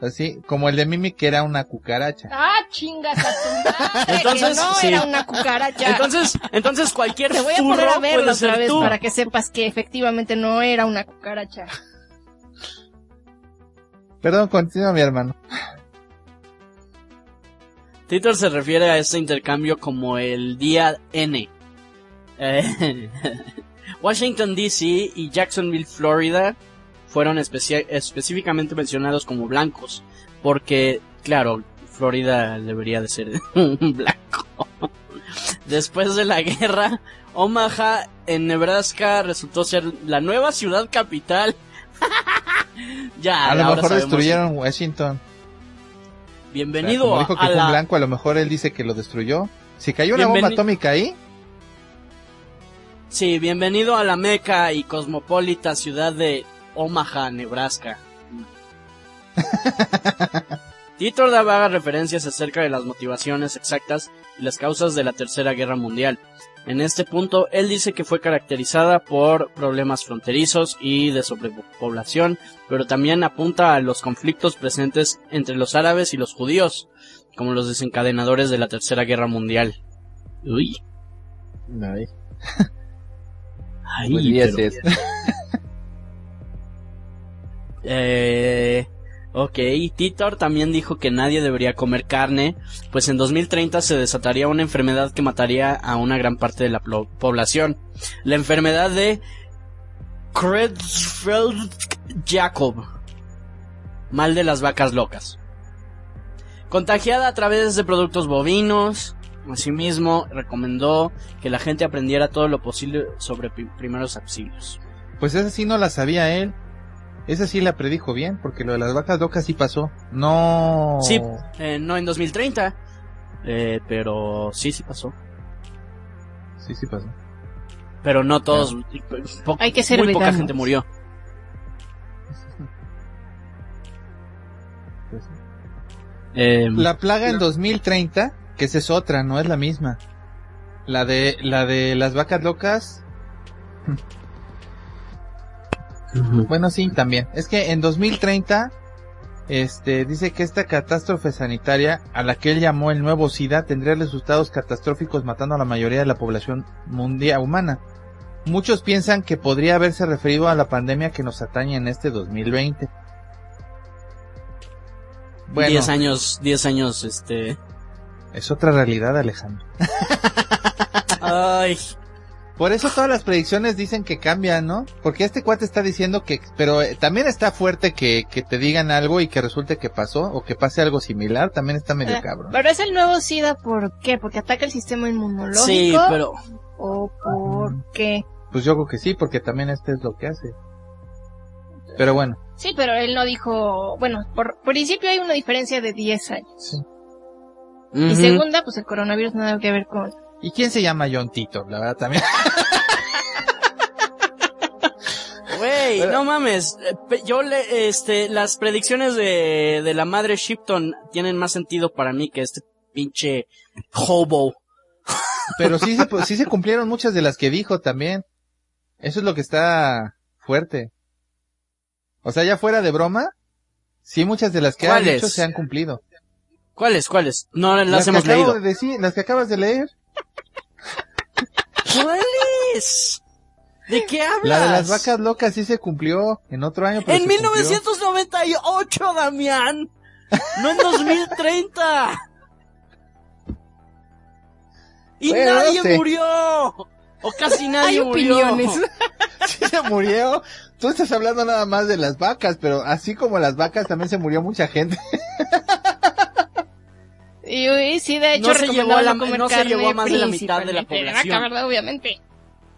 Así, como el de Mimic que era una cucaracha. Ah, chingas a tu madre. Entonces, que no sí. era una cucaracha. Entonces, entonces cualquier te voy a poner a verlo otra vez tú. para que sepas que efectivamente no era una cucaracha. Perdón, continúa mi hermano. Titor se refiere a este intercambio como el día N. Eh, Washington DC y Jacksonville, Florida, fueron específicamente mencionados como blancos, porque, claro, Florida debería de ser un blanco. Después de la guerra, Omaha, en Nebraska, resultó ser la nueva ciudad capital. ya, A lo mejor destruyeron Washington. Bienvenido Como dijo que a fue un la blanco, a lo mejor él dice que lo destruyó. Si cayó una bomba atómica ahí, Sí, bienvenido a la meca y cosmopolita ciudad de Omaha, Nebraska. Titor da vagas referencias acerca de las motivaciones exactas y las causas de la Tercera Guerra Mundial. En este punto, él dice que fue caracterizada por problemas fronterizos y de sobrepoblación, pero también apunta a los conflictos presentes entre los árabes y los judíos, como los desencadenadores de la Tercera Guerra Mundial. Uy. Ay, pues, y pero- ese es. Eh, ok, Titor también dijo que nadie debería comer carne, pues en 2030 se desataría una enfermedad que mataría a una gran parte de la población. La enfermedad de Creutzfeldt-Jakob. mal de las vacas locas. Contagiada a través de productos bovinos, asimismo recomendó que la gente aprendiera todo lo posible sobre pri- primeros auxilios. Pues esa sí no la sabía él. Esa sí la predijo bien, porque lo de las vacas locas sí pasó. No. Sí, eh, no en 2030, eh, pero sí, sí pasó. Sí, sí pasó. Pero no todos, po- Hay que ser muy poca veganos. gente murió. Pues sí. Eh, La plaga en 2030, que esa es otra, no es la misma. La de, la de las vacas locas, bueno sí, también. Es que en 2030, este, dice que esta catástrofe sanitaria, a la que él llamó el nuevo SIDA, tendría resultados catastróficos matando a la mayoría de la población mundial humana. Muchos piensan que podría haberse referido a la pandemia que nos atañe en este 2020. Bueno, 10 años, 10 años, este... es otra realidad, Alejandro. Ay, Por eso todas las predicciones dicen que cambian, ¿no? Porque este cuate está diciendo que, pero eh, también está fuerte que, que te digan algo y que resulte que pasó o que pase algo similar, también está medio Eh, cabrón. Pero es el nuevo SIDA, ¿por qué? ¿Porque ataca el sistema inmunológico? sí, pero... ¿O por qué? Pues yo creo que sí, porque también este es lo que hace. Pero bueno, Sí, pero él no dijo... Bueno, por principio hay una diferencia de 10 años. sí. Y segunda, pues el coronavirus no tiene que ver con... ¿Y quién se llama John Tito? La verdad también. Güey, no mames. eh, Yo le, este, las predicciones de, de la madre Shipton tienen más sentido para mí que este pinche hobo. Pero sí se, sí se cumplieron muchas de las que dijo también. Eso es lo que está fuerte. O sea, ya fuera de broma, sí muchas de las que ha ¿Cuáles? dicho se han cumplido. ¿Cuáles, cuáles? No las, que hemos acabo leído. de decir, las que acabas de leer. ¿Cuáles? ¿De qué hablas? La de las vacas locas sí se cumplió en otro año. Pero En se cumplió. 1998, Damián. No en 2030. Y Bueno, no nadie sé. murió. O casi nadie Hay murió. opiniones. Sí se murió. Tú estás hablando nada más de las vacas, pero así como las vacas también se murió mucha gente. Y, y sí, de hecho, No se llevó a la- comer no se llevó a más de la mitad de la población. ¿verdad? Obviamente.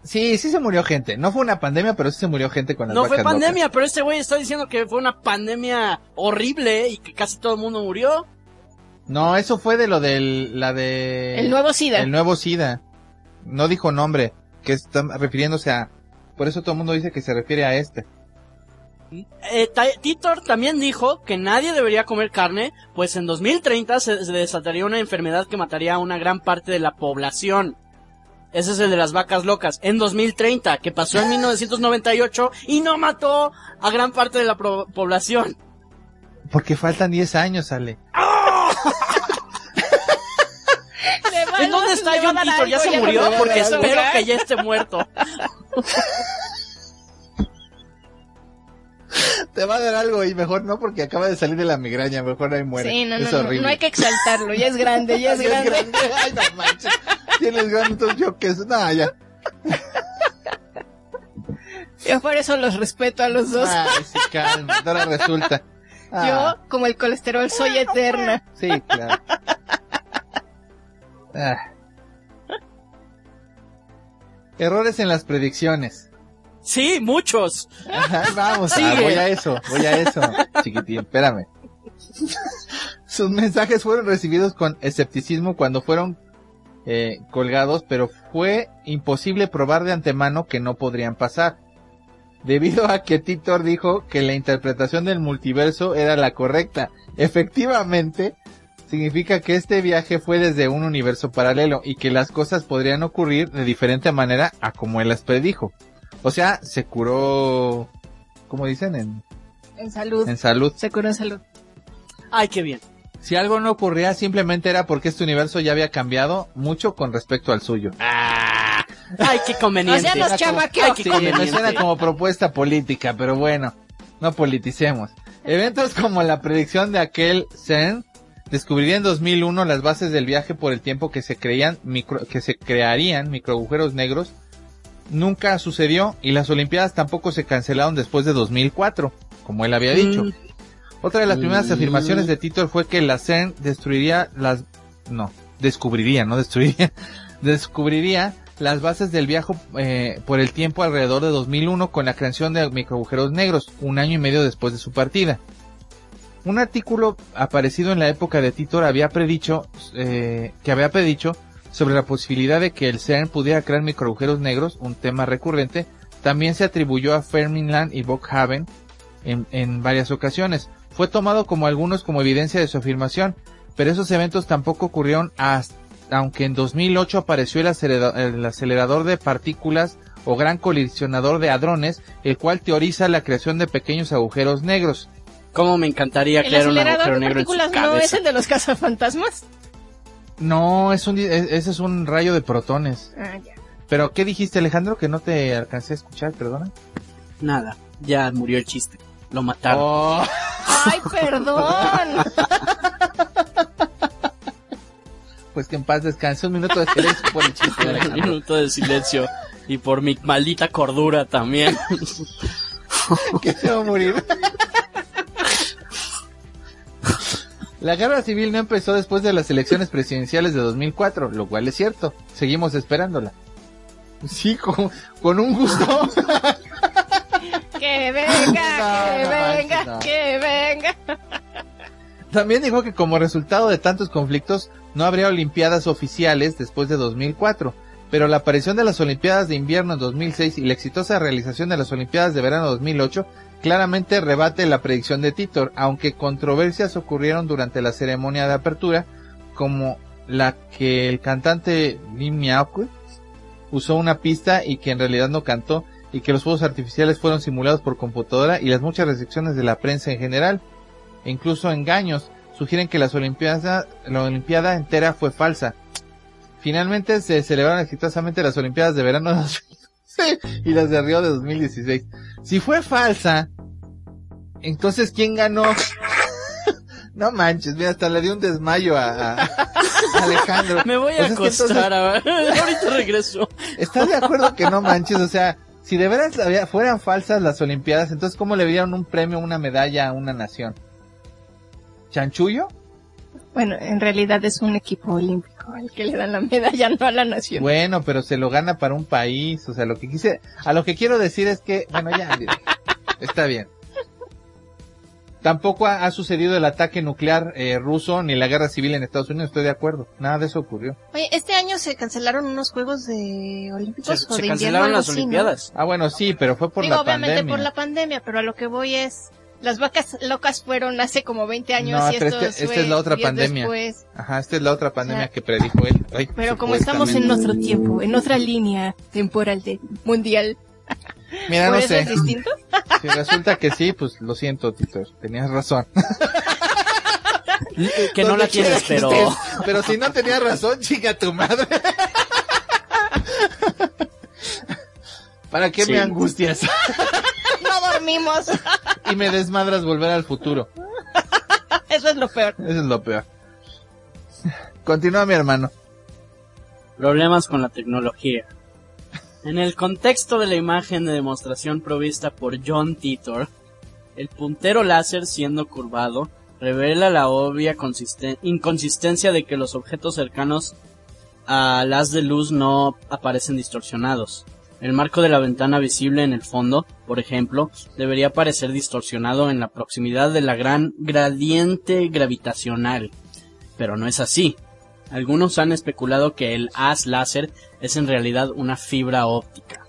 Sí, sí se murió gente. No fue una pandemia, pero sí se murió gente con las No vacas fue locas. pandemia, pero este güey está diciendo que fue una pandemia horrible y que casi todo el mundo murió. No, eso fue de lo del, la de... El nuevo SIDA. El nuevo SIDA. No dijo nombre, que está refiriéndose a... Por eso todo el mundo dice que se refiere a este. Eh, Titor también dijo que nadie debería comer carne, pues en 2030 se, se desataría una enfermedad que mataría a una gran parte de la población. Ese es el de las vacas locas. En 2030, que pasó en 1998 y no mató a gran parte de la pro- población. Porque faltan 10 años, Ale. ¿En dónde está John Titor? ¿Ya se murió? Porque espero que ya esté muerto. Te va a dar algo y mejor no porque acaba de salir de la migraña, mejor ahí muere. Sí, no, es no, no, horrible. no hay que exaltarlo, ya es grande, ya es grande. grande. Ay, no manches. Tienes grandes yo que es. No, ya. Yo por eso los respeto a los dos. Ay, sí, calma. Ahora resulta. Ah, Yo, como el colesterol, soy eterna. Sí, claro. Ah. Errores en las predicciones. Sí, muchos. Ajá, vamos, ah, voy a eso, voy a eso, chiquitín, espérame. Sus mensajes fueron recibidos con escepticismo cuando fueron eh, colgados, pero fue imposible probar de antemano que no podrían pasar. Debido a que Titor dijo que la interpretación del multiverso era la correcta. Efectivamente, significa que este viaje fue desde un universo paralelo y que las cosas podrían ocurrir de diferente manera a como él las predijo. O sea, se curó, ¿cómo dicen? En, En salud. en salud. Se curó en salud. Ay, qué bien. Si algo no ocurría, simplemente era porque este universo ya había cambiado mucho con respecto al suyo. Ay, qué conveniente. O sea, nos Era chamaqueó. Ay, qué Sí, me conveniente. suena como propuesta política, pero bueno, no politicemos. Eventos como la predicción de aquel CERN descubriría en 2001 las bases del viaje por el tiempo que se creían micro, que se crearían microagujeros negros. Nunca sucedió y las Olimpiadas tampoco se cancelaron después de 2004, como él había dicho. Mm, Otra de las primeras Mm. afirmaciones de Titor fue que la CERN destruiría las... No, descubriría, no destruiría. descubriría las bases del viaje eh, por el tiempo alrededor de 2001 con la creación de microagujeros negros, un año y medio después de su partida. Un artículo aparecido en la época de Titor había predicho, eh, que había predicho sobre la posibilidad de que el CERN pudiera crear microagujeros negros, un tema recurrente, también se atribuyó a Fermiland y Bockhaven en, en varias ocasiones. Fue tomado como algunos como evidencia de su afirmación, pero esos eventos tampoco ocurrieron hasta, aunque en 2008 apareció el, acelera- el acelerador de partículas o gran colisionador de hadrones, el cual teoriza la creación de pequeños agujeros negros. ¿Cómo me encantaría ¿El crear un acelerador agujero de negro en su no es el de los cazafantasmas? No, es un, ese es un rayo de protones. Ah, ya. Pero, ¿qué dijiste Alejandro? Que no te alcancé a escuchar, perdona. Nada, ya murió el chiste. Lo mataron. Oh. ¡Ay, perdón! Pues que en paz descanse. Un minuto de silencio por el chiste de Un minuto de silencio. Y por mi maldita cordura también. que se va a morir. La guerra civil no empezó después de las elecciones presidenciales de 2004, lo cual es cierto. Seguimos esperándola. Sí, con, con un gusto. ¡Que venga, que venga, que venga! También dijo que como resultado de tantos conflictos no habría olimpiadas oficiales después de 2004, pero la aparición de las olimpiadas de invierno en 2006 y la exitosa realización de las olimpiadas de verano 2008 claramente rebate la predicción de Titor, aunque controversias ocurrieron durante la ceremonia de apertura, como la que el cantante Lim usó una pista y que en realidad no cantó, y que los fuegos artificiales fueron simulados por computadora y las muchas restricciones de la prensa en general e incluso engaños sugieren que las olimpiadas, la olimpiada entera fue falsa. Finalmente se celebraron exitosamente las olimpiadas de verano de 2012 y las de Río de 2016. Si fue falsa, entonces ¿quién ganó? no manches, mira, hasta le di un desmayo a, Alejandro. Me voy a Pues es que entonces- acostar. a ver. Ahorita regreso. ¿Estás de acuerdo que no manches? O sea, si de veras había- fueran falsas las Olimpiadas, entonces ¿cómo le dieron un premio, una medalla a una nación? ¿Chanchullo? Bueno, en realidad es un equipo olímpico al que le dan la medalla, no a la nación. Bueno, pero se lo gana para un país, o sea, lo que quise, a lo que quiero decir es que, bueno, ya, está bien. Tampoco ha, ha sucedido el ataque nuclear eh, ruso ni la guerra civil en Estados Unidos, estoy de acuerdo. Nada de eso ocurrió. Oye, este año se cancelaron unos Juegos de Se, Olímpicos se o de invierno, cancelaron algo las así, ¿no? Olimpiadas. Ah, bueno, sí, pero fue por Digo, la obviamente pandemia. por la pandemia, pero a lo que voy es, las vacas locas fueron hace como 20 años No, y pero esto este- esta fue es la otra 10 pandemia. después. Ajá, esta es la otra pandemia O sea, que predijo él. Ay, Pero como estamos en nuestro tiempo, en otra línea temporal de mundial, Mira, ¿por no sé. es distinto? Si resulta que sí, pues lo siento, Tito. Tenías razón. Que no la tienes, pero... Pero si no tenías razón, chica tu madre. ¿Para qué Sí. me angustias? Dormimos, y me desmadras volver al futuro. eso es lo peor. Eso es lo peor. Continúa mi hermano. Problemas con la tecnología. En el contexto de la imagen de demostración provista por John Titor, el puntero láser siendo curvado revela la obvia consisten- inconsistencia de que los objetos cercanos al haz de luz no aparecen distorsionados. El marco de la ventana visible en el fondo, por ejemplo, debería parecer distorsionado en la proximidad de la gran gradiente gravitacional. Pero no es así. Algunos han especulado que el haz láser es en realidad una fibra óptica.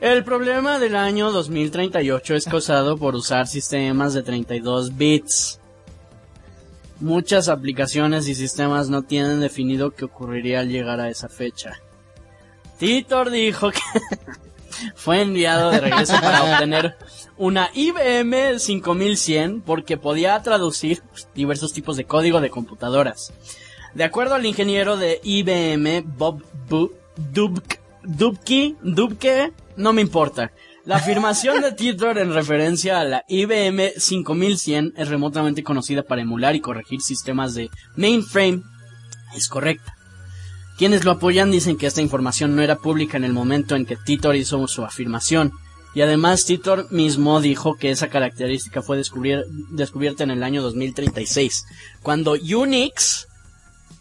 El problema del año 2038 es causado por usar sistemas de 32 bits. Muchas aplicaciones y sistemas no tienen definido qué ocurriría al llegar a esa fecha. Titor dijo que fue enviado de regreso para obtener una IBM 5100 porque podía traducir diversos tipos de código de computadoras. De acuerdo al ingeniero de IBM, Bob Bu- Dubk- Dubke, Dubke, no me importa. La afirmación de Titor en referencia a la IBM 5100 es remotamente conocida para emular y corregir sistemas de mainframe. Es correcta. Quienes lo apoyan dicen que esta información no era pública en el momento en que Titor hizo su afirmación. Y además Titor mismo dijo que esa característica fue descubrir- descubierta en el año 2036, cuando Unix,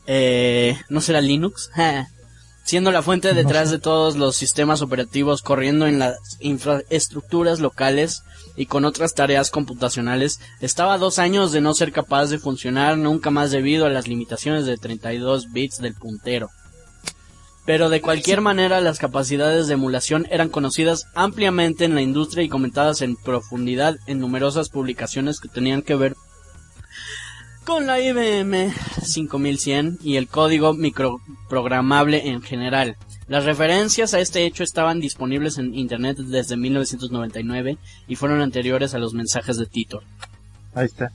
eh, ¿no será Linux? Siendo la fuente detrás de todos los sistemas operativos corriendo en las infraestructuras locales y con otras tareas computacionales, estaba a dos años de no ser capaz de funcionar nunca más debido a las limitaciones de 32 bits del puntero. Pero de cualquier manera las capacidades de emulación eran conocidas ampliamente en la industria y comentadas en profundidad en numerosas publicaciones que tenían que ver con la IBM 5100 y el código microprogramable en general. Las referencias a este hecho estaban disponibles en Internet desde 1999 y fueron anteriores a los mensajes de Titor. Ahí está.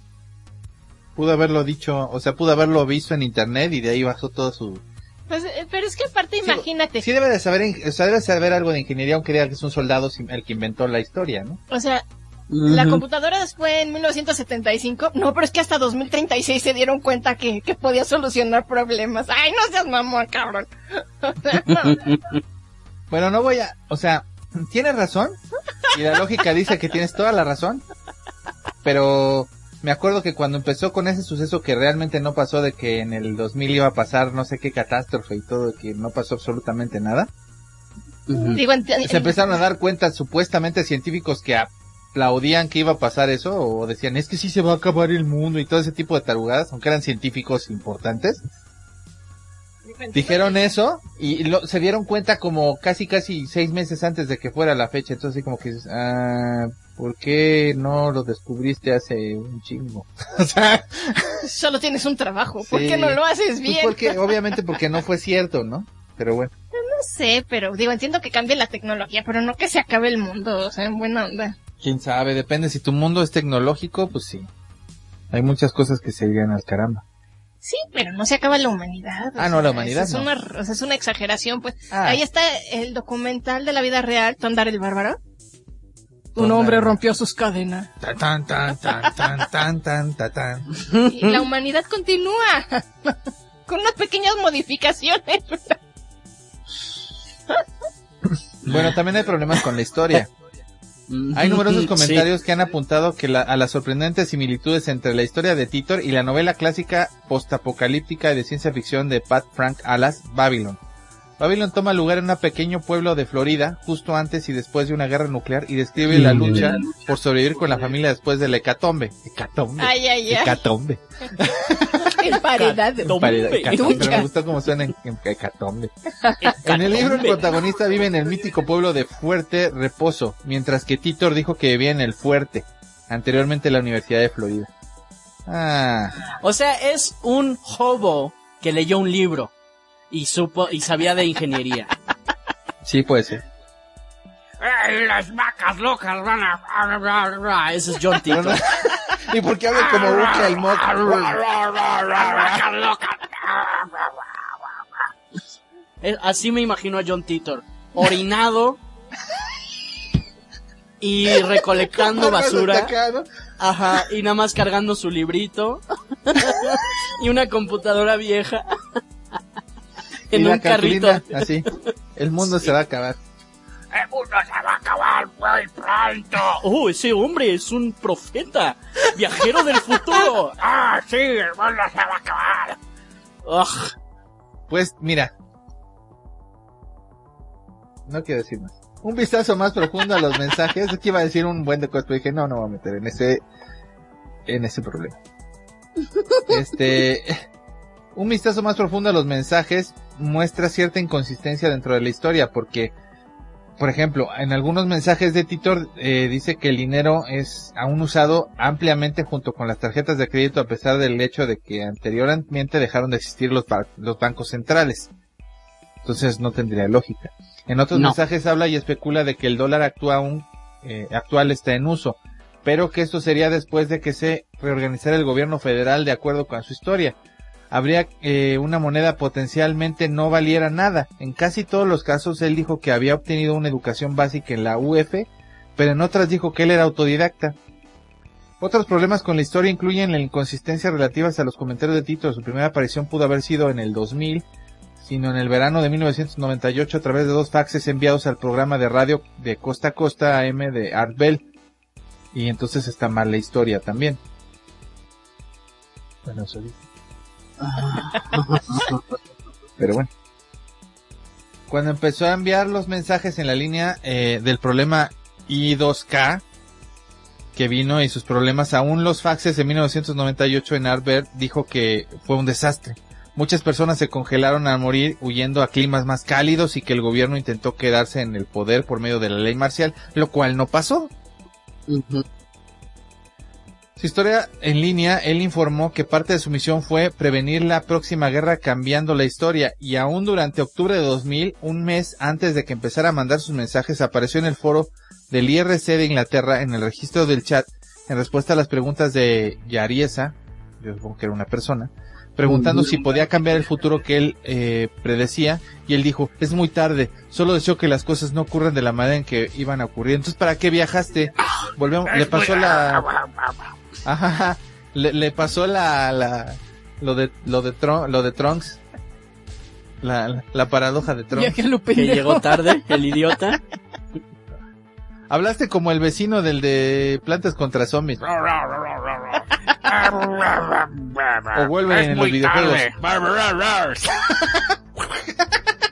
Pudo haberlo dicho, o sea, pudo haberlo visto en internet y de ahí bajó todo su... Pues, eh, pero es que aparte, imagínate. Sí debe de saber, in- o sea, debe saber algo de ingeniería, aunque diga que es un soldado el que inventó la historia, ¿no? O sea, la computadora fue en 1975. No, pero es que hasta 2036 se dieron cuenta que, que podía solucionar problemas. Ay, no seas mamón, cabrón. O sea, no. Bueno, no voy a, o sea, tienes razón y la lógica dice que tienes toda la razón, pero me acuerdo que cuando empezó con ese suceso que realmente no pasó de que en el 2000 iba a pasar no sé qué catástrofe y todo, que no pasó absolutamente nada. Digo, se empezaron a dar cuenta supuestamente científicos que aplaudían que iba a pasar eso o decían es que sí se va a acabar el mundo y todo ese tipo de tarugadas, aunque eran científicos importantes. Dijeron eso y lo- se dieron cuenta como casi casi seis meses antes de que fuera la fecha. Entonces así como que ah, ¿por qué no lo descubriste hace un chingo? o sea, solo tienes un trabajo. ¿Por Sí. qué no lo haces pues bien? porque, obviamente porque no fue cierto, ¿no? Pero bueno. No sé, pero digo, entiendo que cambie la tecnología, pero no que se acabe el mundo. O sea, en buena onda. Quién sabe, depende. Si tu mundo es tecnológico, pues sí. Hay muchas cosas que se irían al caramba. Sí, pero no se acaba la humanidad. Ah, no, la humanidad Es no. una, o sea, es una exageración, pues. Ah. Ahí está el documental de la vida real, Tondar el Bárbaro. Un hombre rompió sus cadenas. Y la humanidad continúa. Con unas pequeñas modificaciones. Bueno, también hay problemas con la historia. Hay numerosos comentarios que han apuntado que la, a las sorprendentes similitudes entre la historia de Titor y la novela clásica postapocalíptica de ciencia ficción de Pat Frank Alas, Babylon. Babylon toma lugar en un pequeño pueblo de Florida, justo antes y después de una guerra nuclear, y describe la lucha por sobrevivir con la familia después del hecatombe. Hecatombe. Ay, ay, ay. Hecatombe. En hecatombe. Ducha. Me gustó cómo suena en, en hecatombe. En el libro el protagonista vive en el mítico pueblo de Fuerte Reposo, mientras que Titor dijo que vivía en el Fuerte, anteriormente la Universidad de Florida. Ah, O sea, es un hobo que leyó un libro y supo y sabía de ingeniería. sí puede ser. ¡Ay, las vacas locas van a... Ese es John Titor. ¿Y por qué habla como Buca el Mock? Es- Así me imagino a John Titor. Orinado y recolectando basura. Ajá, y nada más cargando su librito y una computadora vieja Y en la un carrito. así. El mundo se va a acabar. El mundo se va a acabar muy pronto. Oh, ese hombre es un profeta, viajero del futuro. ah, sí, el mundo se va a acabar. Ugh. Pues mira. No quiero decir más. Un vistazo más profundo a los mensajes. Es que iba a decir un buen de cosas, pero dije, no, no voy a meter en ese, en ese problema. Este, un vistazo más profundo a los mensajes muestra cierta inconsistencia dentro de la historia, porque, por ejemplo, en algunos mensajes de Titor eh, dice que el dinero es aún usado ampliamente junto con las tarjetas de crédito a pesar del hecho de que anteriormente dejaron de existir los, ba- los bancos centrales. Entonces no tendría lógica. En otros No. mensajes habla y especula de que el dólar actúa aún, eh, actual está en uso, pero que esto sería después de que se reorganizara el gobierno federal de acuerdo con su historia. Habría eh, una moneda potencialmente no valiera nada. En casi todos los casos él dijo que había obtenido una educación básica en la UF, pero en otras dijo que él era autodidacta. Otros problemas con la historia incluyen la inconsistencia relativas a los comentarios de Tito. Su primera aparición pudo haber sido en el 2000, sino en el verano de 1998 a través de dos faxes enviados al programa de radio de Costa a Costa AM de Art Bell. Y entonces está mal la historia también. Bueno, eso dice. Pero bueno. Cuando empezó a enviar los mensajes en la línea eh, del problema I2K, que vino y sus problemas, aún los faxes de 1998 en Arbert dijo que fue un desastre. Muchas personas se congelaron al morir huyendo a climas más cálidos y que el gobierno intentó quedarse en el poder por medio de la ley marcial, lo cual no pasó. Su historia en línea, él informó que parte de su misión fue prevenir la próxima guerra cambiando la historia y aún durante octubre de 2000, un mes antes de que empezara a mandar sus mensajes, apareció en el foro del IRC de Inglaterra en el registro del chat en respuesta a las preguntas de Yariesa, yo supongo que era una persona, preguntando si podía cambiar el futuro que él eh, predecía y él dijo, es muy tarde, solo deseo que las cosas no ocurran de la manera en que iban a ocurrir. Entonces, ¿para qué viajaste? Volvemos, le pasó la... Ajá, le, le pasó la, la, lo de, lo de Tron, lo de Trunks. La, la, la paradoja de Trunks. Que pendejo. llegó tarde, el idiota. Hablaste como el vecino del de Plantas contra Zombies. O vuelven en los videojuegos.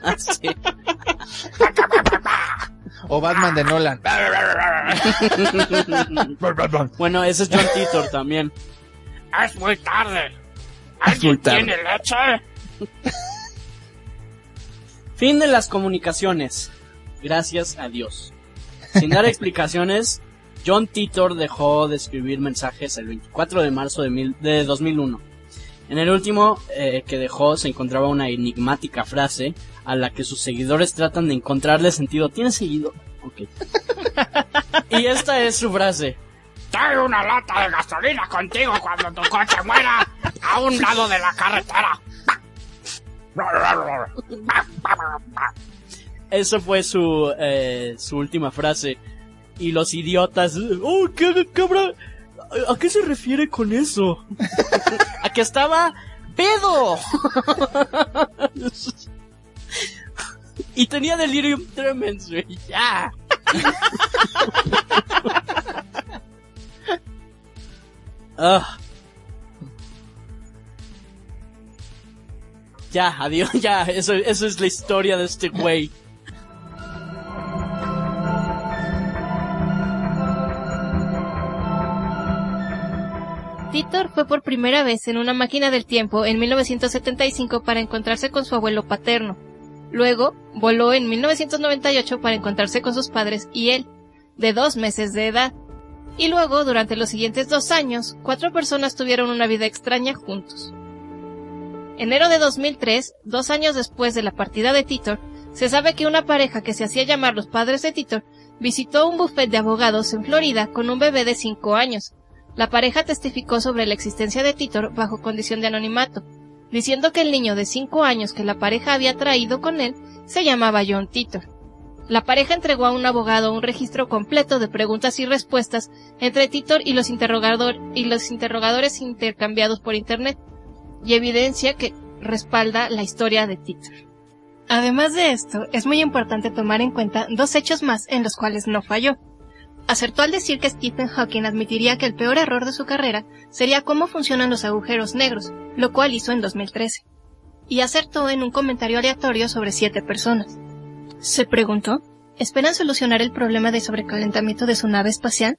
Así. O Batman de Nolan. Bueno, ese es John Titor también. Es muy tarde. Es muy ¿Alguien tarde. tiene leche? Fin de las comunicaciones. Gracias a Dios. Sin dar explicaciones, John Titor dejó de escribir mensajes el 24 de marzo de, mil- de 2001. En el último eh, que dejó se encontraba una enigmática frase a la que sus seguidores tratan de encontrarle sentido. ¿Tiene seguido? Ok. y esta es su frase. Trae una lata de gasolina contigo cuando tu coche muera a un lado de la carretera. Eso fue su, eh, su última frase. Y los idiotas, oh, ¿qué, qué ¿A qué se refiere con eso? a que estaba pedo. y tenía delirium tremens, güey. Ya. Ah. Ya, adiós, ya, eso, eso es la historia de este güey. Titor fue por primera vez en una máquina del tiempo en 1975 para encontrarse con su abuelo paterno. Luego, voló en 1998 para encontrarse con sus padres y él, de dos meses de edad. Y luego, durante los siguientes dos años, cuatro personas tuvieron una vida extraña juntos. Enero de 2003, dos años después de la partida de Titor, se sabe que una pareja que se hacía llamar los padres de Titor visitó un buffet de abogados en Florida con un bebé de cinco años. La pareja testificó sobre la existencia de Titor bajo condición de anonimato, diciendo que el niño de cinco años que la pareja había traído con él se llamaba John Titor. La pareja entregó a un abogado un registro completo de preguntas y respuestas entre Titor y los, y los interrogadores intercambiados por Internet, y evidencia que respalda la historia de Titor. Además de esto, es muy importante tomar en cuenta dos hechos más en los cuales no falló. Acertó al decir que Stephen Hawking admitiría que el peor error de su carrera sería cómo funcionan los agujeros negros, lo cual hizo en 2013. Y acertó en un comentario aleatorio sobre siete personas. Se preguntó, ¿esperan solucionar el problema de sobrecalentamiento de su nave espacial?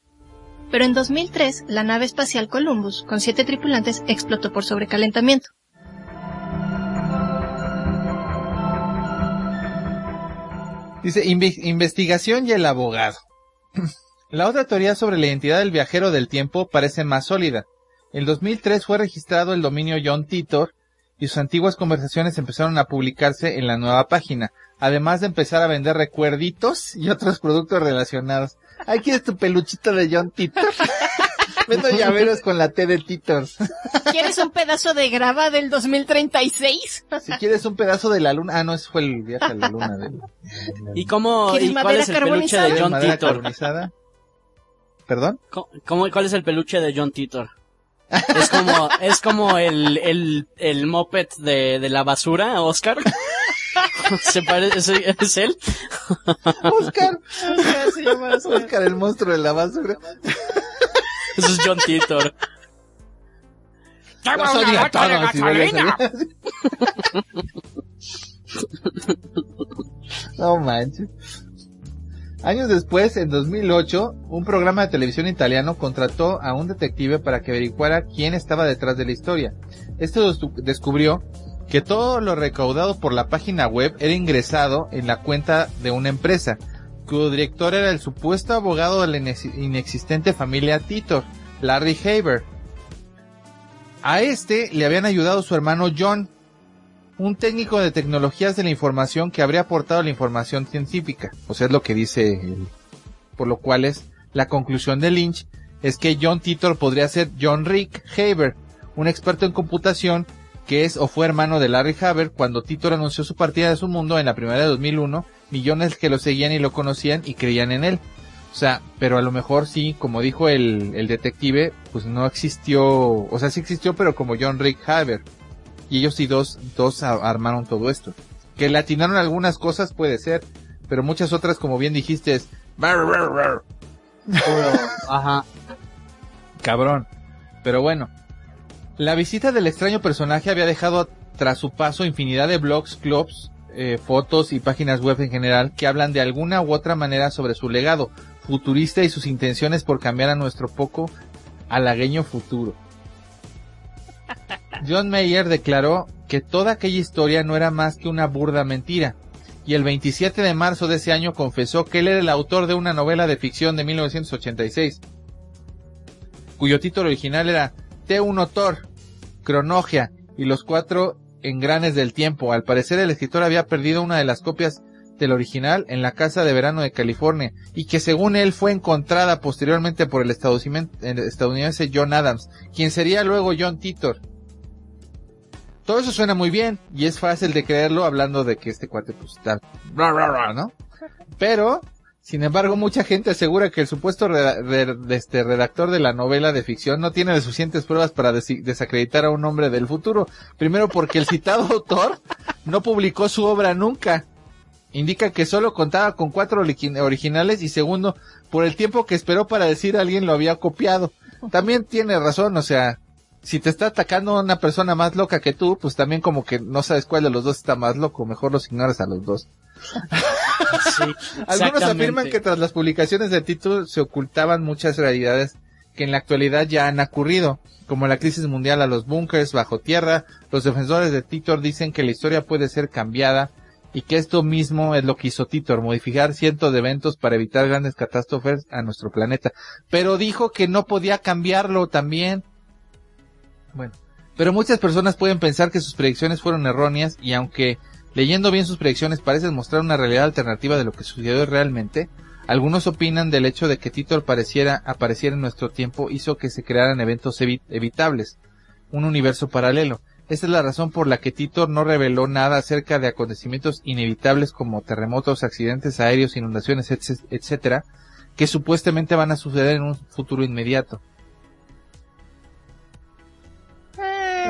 Pero en 2003, la nave espacial Columbus, con siete tripulantes, explotó por sobrecalentamiento. Dice, "Inve- investigación y el abogado. La otra teoría sobre la identidad del viajero del tiempo parece más sólida. En 2003 fue registrado el dominio John Titor y sus antiguas conversaciones empezaron a publicarse en la nueva página, además de empezar a vender recuerditos y otros productos relacionados. Ay, ¿quieres tu peluchito de John Titor? Vendo llaveros con la T de Titor. ¿Quieres un pedazo de grava del 2036? Si quieres un pedazo de la luna, ah, no, ese fue el viaje a la luna. ¿Y cómo, ¿Quieres y cuál es el peluche de John Titor? carbonizada. ¿Perdón? ¿Cómo- cuál es el peluche de John Titor? Es como, es como el, el, el moped de, de la basura, Oscar. ¿Se parece? ¿Es, es él? Oscar. Oscar se llama Oscar. Oscar, el monstruo de la basura. Eso es John Titor. Una de gasolina. No manches. Años después, en 2008, un programa de televisión italiano contrató a un detective para que averiguara quién estaba detrás de la historia. Este des- descubrió que todo lo recaudado por la página web era ingresado en la cuenta de una empresa, cuyo director era el supuesto abogado de la inex- inexistente familia Titor, Larry Haber. A este le habían ayudado su hermano John, un técnico de tecnologías de la información que habría aportado la información científica. O sea, es lo que dice él. Por lo cual es, la conclusión de Lynch es que John Titor podría ser John Rick Haber, un experto en computación que es o fue hermano de Larry Haber cuando Titor anunció su partida de su mundo en la primavera de 2001, millones que lo seguían y lo conocían y creían en él. O sea, pero a lo mejor sí, como dijo el, el detective, pues no existió, o sea, sí existió, pero como John Rick Haber. Y ellos sí dos, dos armaron todo esto. Que le atinaron algunas cosas puede ser, pero muchas otras, como bien dijiste, es... Ajá. Cabrón. Pero bueno. La visita del extraño personaje había dejado tras su paso infinidad de blogs, clubs, eh, fotos y páginas web en general que hablan de alguna u otra manera sobre su legado futurista y sus intenciones por cambiar a nuestro poco halagueño futuro. John Mayer declaró que toda aquella historia no era más que una burda mentira, y el 27 de marzo de ese año confesó que él era el autor de una novela de ficción de 1986, cuyo título original era T1 Thor, Cronogia y los cuatro engranes del tiempo. Al parecer el escritor había perdido una de las copias del original en la casa de verano de California y que según él fue encontrada posteriormente por el estadounidense John Adams, quien sería luego John Titor. Todo eso suena muy bien y es fácil de creerlo hablando de que este cuate pues está ¿no? Pero, sin embargo, mucha gente asegura que el supuesto este redactor de la novela de ficción no tiene suficientes pruebas para desacreditar a un hombre del futuro. Primero porque el citado autor no publicó su obra nunca. Indica que solo contaba con cuatro origi- originales y segundo, por el tiempo que esperó para decir alguien lo había copiado. También tiene razón, o sea, si te está atacando una persona más loca que tú, pues también como que no sabes cuál de los dos está más loco, mejor los ignoras a los dos. Sí, Algunos afirman que tras las publicaciones del título se ocultaban muchas realidades que en la actualidad ya han ocurrido, como la crisis mundial a los búnkers bajo tierra. Los defensores de Titor dicen que la historia puede ser cambiada y que esto mismo es lo que hizo Titor, modificar cientos de eventos para evitar grandes catástrofes a nuestro planeta. Pero dijo que no podía cambiarlo también. Bueno, pero muchas personas pueden pensar que sus predicciones fueron erróneas y aunque leyendo bien sus predicciones parecen mostrar una realidad alternativa de lo que sucedió realmente, algunos opinan del hecho de que Titor pareciera apareciera en nuestro tiempo hizo que se crearan eventos evi- evitables, un universo paralelo. Esta es la razón por la que Titor no reveló nada acerca de acontecimientos inevitables como terremotos, accidentes aéreos, inundaciones, etc- etcétera, que supuestamente van a suceder en un futuro inmediato.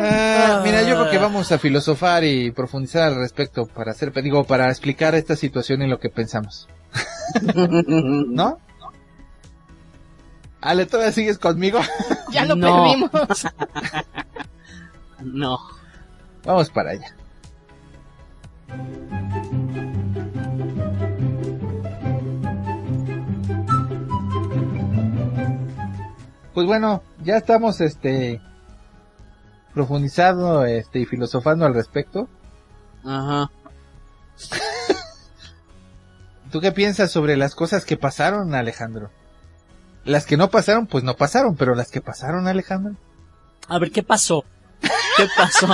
Ah, mira, yo creo que vamos a filosofar y profundizar al respecto para hacer, digo, para explicar esta situación y lo que pensamos. ¿No? Ale, ¿todavía sigues conmigo? Ya lo No. perdimos. No. Vamos para allá. Pues bueno, ya estamos este profundizando este y filosofando al respecto. Ajá. ¿Tú qué piensas sobre las cosas que pasaron, Alejandro? Las que no pasaron, pues no pasaron, pero las que pasaron, Alejandro. A ver, ¿qué pasó? ¿Qué pasó?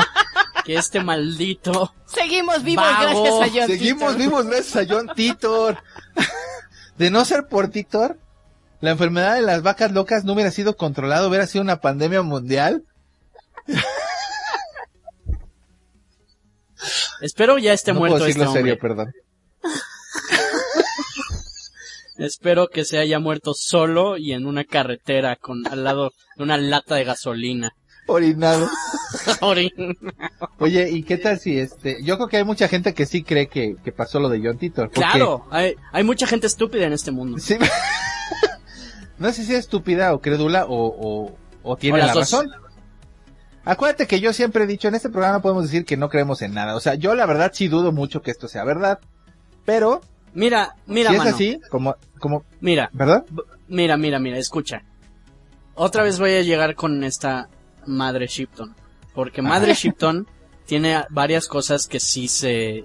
que este maldito... Seguimos vivos Vago. gracias a John Seguimos Titor. vivos gracias a John Titor. De no ser por Titor, la enfermedad de las vacas locas no hubiera sido controlada, hubiera sido una pandemia mundial. Espero ya esté no muerto puedo este decirlo hombre. serio, perdón. Espero que se haya muerto solo y en una carretera con al lado de una lata de gasolina. Orinado. Orin. Oye, ¿y qué tal si este? Yo creo que hay mucha gente que sí cree que, que pasó lo de John Titor. porque- Claro, hay, hay mucha gente estúpida en este mundo. Sí. no sé si es estúpida o crédula o, o, o tiene O la dos. razón. Acuérdate que yo siempre he dicho, en este programa podemos decir que no creemos en nada. O sea, yo la verdad sí dudo mucho que esto sea verdad. Pero, Mira, mira, si es mano. así, como, como, Mira, ¿verdad? mira, mira, mira, escucha. Otra vez voy a llegar con esta madre Shipton. Porque madre Shipton tiene varias cosas que sí se,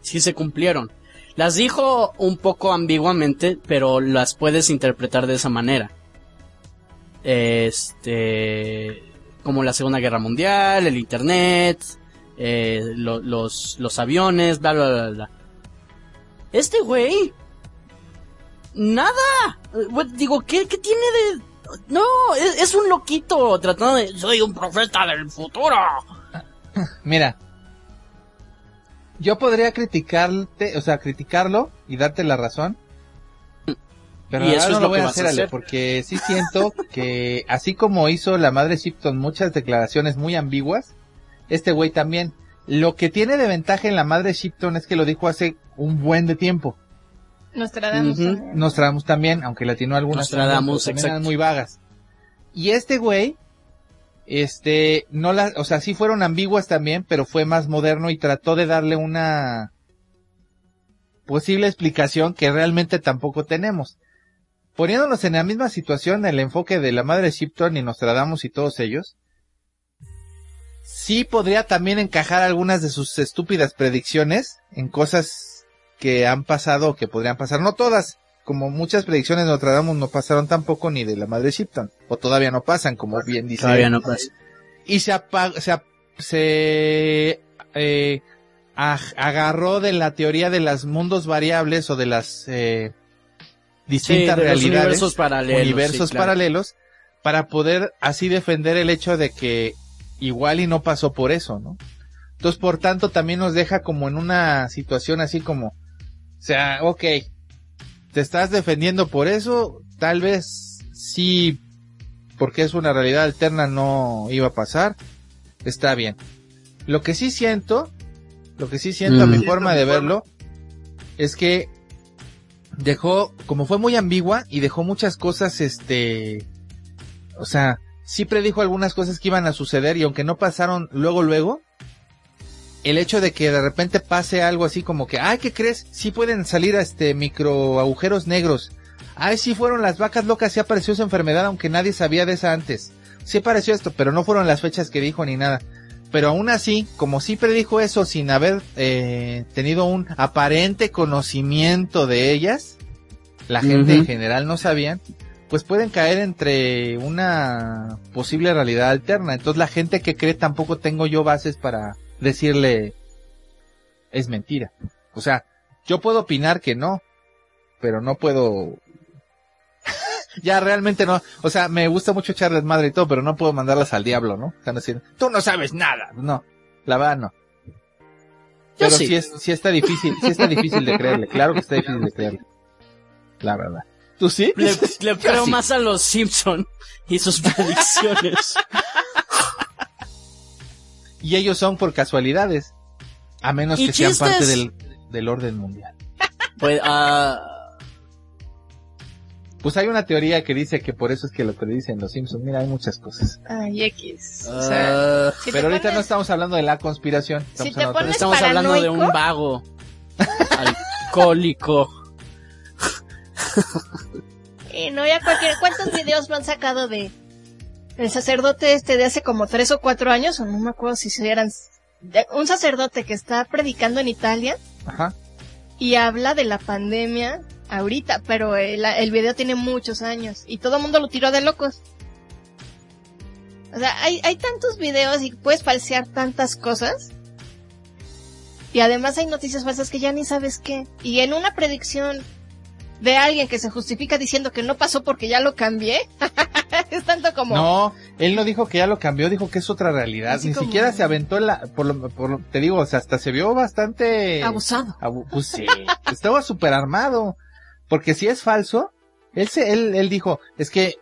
sí se cumplieron. Las dijo un poco ambiguamente, pero las puedes interpretar de esa manera. Este, como la Segunda Guerra Mundial, el Internet, eh, lo- los, aviones, bla, bla, bla, bla. Este güey, nada. Digo, ¿qué, qué tiene de...? No, es, es un loquito tratando de... Soy un profeta del futuro. Mira. Yo podría criticarte, o sea, criticarlo y darte la razón. Pero Y eso verdad es no lo lo voy que a hacer, porque sí siento que así como hizo la madre Shipton muchas declaraciones muy ambiguas, este güey también. Lo que tiene de ventaja en la madre Shipton es que lo dijo hace un buen de tiempo. Nostradamus. Ujú. también. Nostradamus también, aunque le atinó algunas Nostradamus, también, eran muy vagas. Y este güey, este, no las, o sea, sí fueron ambiguas también, pero fue más moderno y trató de darle una posible explicación que realmente tampoco tenemos. Poniéndonos en la misma situación, el enfoque de la madre Shipton y Nostradamus y todos ellos, sí podría también encajar algunas de sus estúpidas predicciones en cosas que han pasado o que podrían pasar, no todas, como muchas predicciones de Nostradamus no pasaron tampoco ni de la madre Shipton, o todavía no pasan, como bien dice. Todavía no pasa. Y se apa- se, se eh, agarró de la teoría de los mundos variables o de las eh, Sí, distintas los realidades universos paralelos. universos sí, claro. paralelos para poder así defender el hecho de que igual y no pasó por eso, ¿no? Entonces, por tanto, también nos deja como en una situación así como, o sea, ok, te estás defendiendo por eso, tal vez sí, porque es una realidad alterna no iba a pasar, está bien. Lo que sí siento, lo que sí siento a mi Mm. forma de verlo, es que dejó, como fue muy ambigua y dejó muchas cosas, este, o sea, sí predijo algunas cosas que iban a suceder y aunque no pasaron luego, luego, el hecho de que de repente pase algo así como que, ay, ¿qué crees? Sí pueden salir este micro agujeros negros. Ay, sí fueron las vacas locas, sí apareció esa enfermedad, aunque nadie sabía de esa antes. Sí apareció esto, pero no fueron las fechas que dijo ni nada. Pero aún así, como sí predijo eso sin haber eh, tenido un aparente conocimiento de ellas, la gente en general no sabían, pues pueden caer entre una posible realidad alterna. Entonces la gente que cree tampoco tengo yo bases para decirle es mentira. O sea, yo puedo opinar que no, pero no puedo ya realmente no, o sea, me gusta mucho echarles madre y todo, pero no puedo mandarlas al diablo, ¿no? Están diciendo, tú no sabes nada. No, la verdad no. Yo Pero sí. sí. es, sí está difícil, sí está difícil de creerle, claro que está difícil de creerle. La verdad. ¿Tú sí? Le, creo sí. más a los Simpson y sus predicciones. Y ellos son por casualidades. A menos que sean chistes. parte del, del orden mundial. Pues, ah, Pues hay una teoría que dice que por eso es que lo predicen los Simpsons. Mira, hay muchas cosas. Ay, X. O sea, ah, si Pero ahorita no estamos hablando de la conspiración. Estamos te hablando de pones- estamos hablando de un vago. Alcohólico. Eh, no, ya cualquier... ¿Cuántos videos lo han sacado de el sacerdote este de hace como tres o cuatro años? O no me acuerdo si eran... un sacerdote que está predicando en Italia Ajá. y habla de la pandemia ahorita, pero el, el video tiene muchos años y todo el mundo lo tiró de locos. O sea, hay, hay tantos videos y puedes falsear tantas cosas. Y además hay noticias falsas que ya ni sabes qué. Y en una predicción de alguien que se justifica diciendo que no pasó porque ya lo cambié, es tanto como... No, él no dijo que ya lo cambió, dijo que es otra realidad. Así Ni como- siquiera se aventó en la, por lo, por lo- te digo, o sea, hasta se vio bastante... Abusado. abu- pues sí, estaba súper armado. Porque si es falso, él se, él, él dijo, es que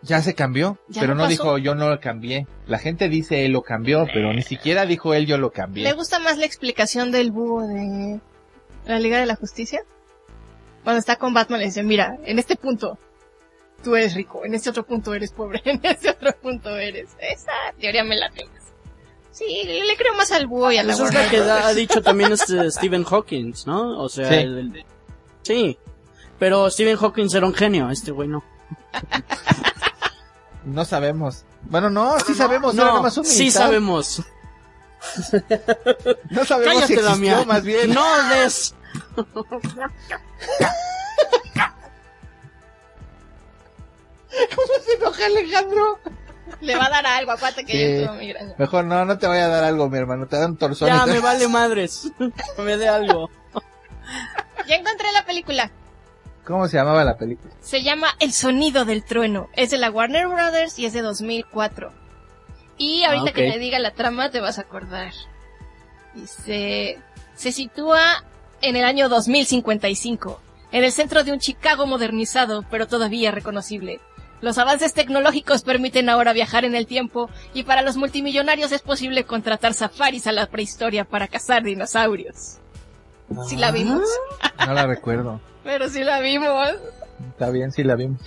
Ya se cambió, Ya pero no pasó. dijo yo no lo cambié. La gente dice él lo cambió, pero ni siquiera dijo él yo lo ¿Le cambié. gusta más la explicación del búho de la Liga de la Justicia? Cuando está con Batman le dice, mira, en este punto tú eres rico, en este otro punto eres pobre, en este otro punto eres... Esa teoría me la tengo. Sí, le creo más al búho y a la Eso es lo que ha dicho también este Stephen Hawking, ¿no? O sea, Sí. el- el- sí. Pero Stephen Hawking era un genio, este güey no. No sabemos. Bueno, no, sí sabemos, era no, nomás un sí sabemos. No sabemos si Cállate, existió, Damián. más bien. No des. ¿Cómo se enoja Alejandro? Le va a dar algo, acuérdate que Sí. yo migraña. Mejor no, no te voy a dar algo, mi hermano. Te dan torsones. Ya, me vale madres. me dé algo. Ya encontré la película. ¿Cómo se llamaba la película? Se llama El sonido del trueno. Es de la Warner Brothers y es de 2004. Y ahorita Ah, ok. que te diga la trama te vas a acordar. Dice, se sitúa en el año 2055, en el centro de un Chicago modernizado, pero todavía reconocible. Los avances tecnológicos permiten ahora viajar en el tiempo y para los multimillonarios es posible contratar safaris a la prehistoria para cazar dinosaurios. Sí la vimos, No la recuerdo. Pero sí la vimos. Está bien, sí la vimos.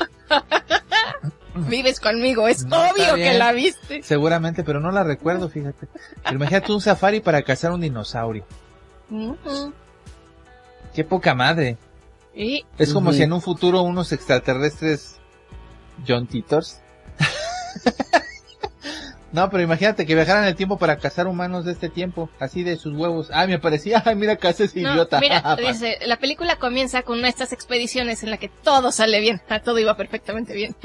Vives conmigo, es No, obvio que la viste. Seguramente, pero no la recuerdo, fíjate. Pero imagínate un safari para cazar un dinosaurio. Qué poca madre. Y Es como si en un futuro unos extraterrestres John Titors. no, pero imagínate que viajaran el tiempo para cazar humanos de este tiempo, así de sus huevos. Ah, me parecía, ay, mira, cazas ese no, idiota. mira, dice, la película comienza con una de estas expediciones en la que todo sale bien, todo iba perfectamente bien.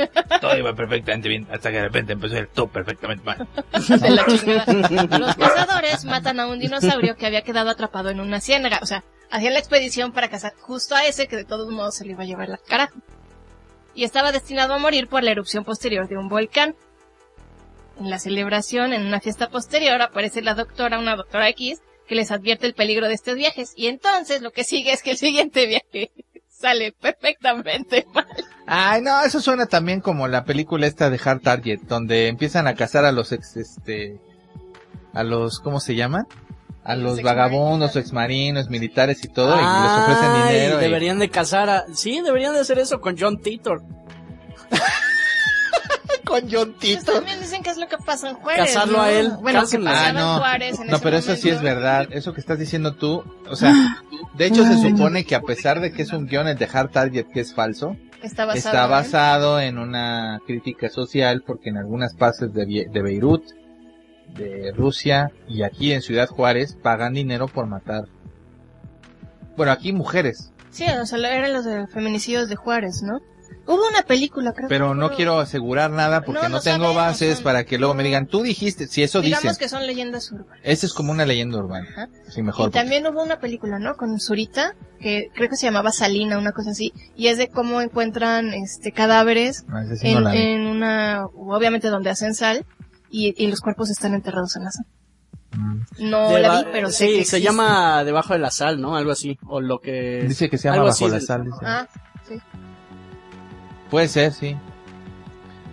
Todo iba perfectamente bien, hasta que de repente empezó el todo perfectamente mal. De la chingada. Los cazadores matan a un dinosaurio que había quedado atrapado en una ciénaga, o sea, hacían la expedición para cazar justo a ese que de todos modos se le iba a llevar la cara. Y estaba destinado a morir por la erupción posterior de un volcán. En la celebración, en una fiesta posterior, aparece la doctora, una doctora X, que les advierte el peligro de estos viajes. Y entonces lo que sigue es que el siguiente viaje sale perfectamente mal. Ay, no, eso suena también como la película esta de Hard Target, donde empiezan a cazar a los ex, este, a los, ¿cómo se llaman? A Los los vagabundos, exmarinos, militares y todo, y les ofrecen dinero. y- Deberían de casar a... Sí, deberían de hacer eso con John Titor. Con John Pues Titor. también dicen que es lo que pasa en Juárez. Casarlo ¿no? a él, Bueno, que cásenlo. pasaba Ah, en no. Juárez en No, ese pero eso sí es verdad. Eso que estás diciendo tú, o sea, de hecho se supone que a pesar de que es un guion el de Hard Target que es falso, Está basado, está en- basado en una crítica social porque en algunas partes de, de Beirut, de Rusia y aquí en Ciudad Juárez pagan dinero por matar. Bueno, aquí mujeres, Sí, o sea, eran los de feminicidios de Juárez, ¿no? Hubo una película, creo. pero que no fue- quiero asegurar nada porque No, no, no tengo sabemos, bases son- para que luego me digan, tú dijiste, si eso Digamos dicen. que son leyendas urbanas. Esa es como una leyenda urbana. Ajá. Sí, mejor. Y también hubo una película, ¿no? Con Zurita, que creo que se llamaba Salina, una cosa así. Y es de cómo encuentran este cadáveres porque- Ah, sí no en, la vi. en una, obviamente donde hacen sal, y, y los cuerpos están enterrados en la sal. Mm. No la vi, pero sé Sí, que se llama Debajo de la Sal, ¿no? Algo así. O lo que... Dice que se llama Bajo así la Sal. dice. Ah, Puede ser, sí.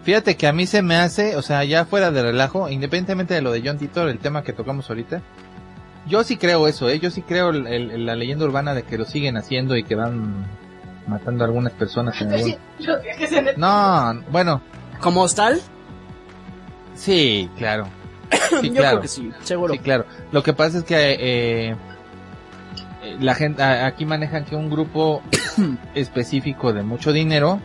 Fíjate que a mí se me hace, o sea, ya fuera de relajo, independientemente de lo de John Titor, el tema que tocamos ahorita, yo sí creo eso, ¿eh? Yo sí creo el- el- la leyenda urbana de que lo siguen haciendo y que van matando a algunas personas en algún... No, bueno, ¿Como hostal? sí, claro. Sí, Yo claro. creo que sí, seguro. Sí, claro. Lo que pasa es que eh, eh, la gente aquí manejan que un grupo específico de mucho dinero,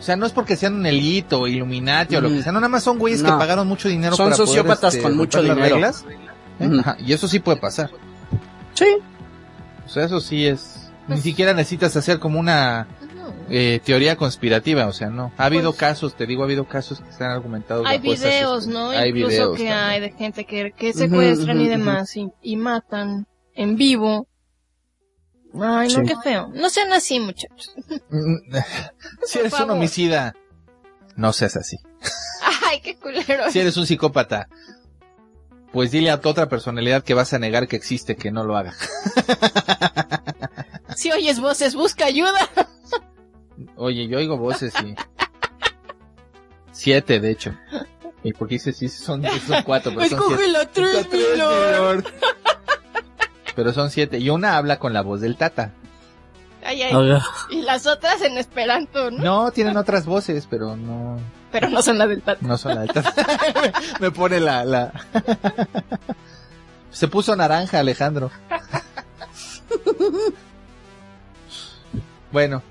o sea, no es porque sean un elite o Illuminati o lo que sea, no nada más son güeyes que pagaron mucho dinero Son para poder, sociópatas este, con mucho las dinero. reglas. ¿eh? Ajá, y eso sí puede pasar. Sí. O sea, eso sí es ni Pues- siquiera necesitas hacer como una eh, teoría conspirativa, o sea, no. Ha habido Pues- casos, te digo, ha habido casos que se han argumentado. Hay esas, videos, este, ¿no? Hay Incluso videos que también. hay de gente que, que secuestran Ujú, y demás y, y matan en vivo. Ay, no, Sí. qué feo. No sean así, muchachos. si eres un homicida, no seas así. Ay, qué culero. Si eres un psicópata, pues dile a tu otra personalidad que vas a negar que existe que no lo haga. Si oyes voces, busca ayuda. Oye, yo oigo voces y... Siete, de hecho. Y porque dice sí, son, son cuatro, pero son Escoge siete. tres, Está tres, mi lord. mi lord. Pero son siete. Y una habla con la voz del Tata. Ay, ay. Y las otras en esperanto, ¿no? No, tienen otras voces, pero no, Pero no son la del Tata. no son la del Tata. Me pone la, la... Se puso naranja, Alejandro. Bueno,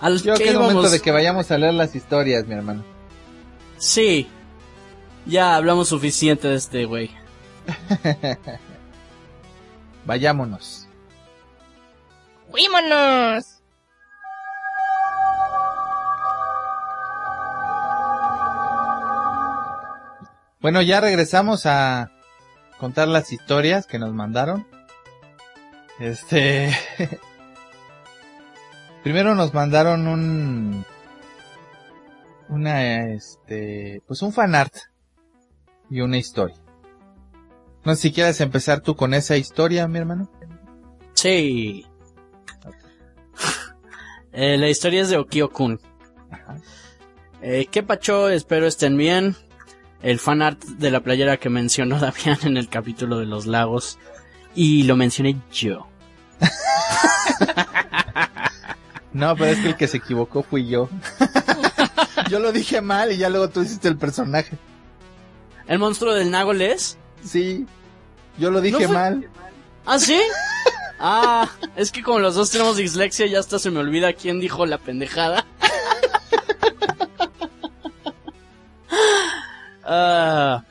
Al yo creo que es momento de que vayamos a leer las historias, mi hermano. Sí. Ya hablamos suficiente de este güey. Vayámonos. ¡Fuímonos! Bueno, ya regresamos a contar las historias que nos mandaron. Este. Primero nos mandaron un. Una, este. Pues un fanart. Y una historia. No sé si quieres empezar tú con esa historia, mi hermano. Sí. Eh, la historia es de Okio-kun. Eh, ¿Qué pacho? Espero estén bien. El fanart de la playera que mencionó Damián en el capítulo de los lagos. Y lo mencioné yo. No, pero es que el que se equivocó fui yo. yo lo dije mal y ya luego tú hiciste el personaje. ¿El monstruo del Nagoles? Sí. Yo lo dije ¿No fue- mal. ¿Ah, sí? Ah, es que como los dos tenemos dislexia, ya hasta se me olvida quién dijo la pendejada. Ah,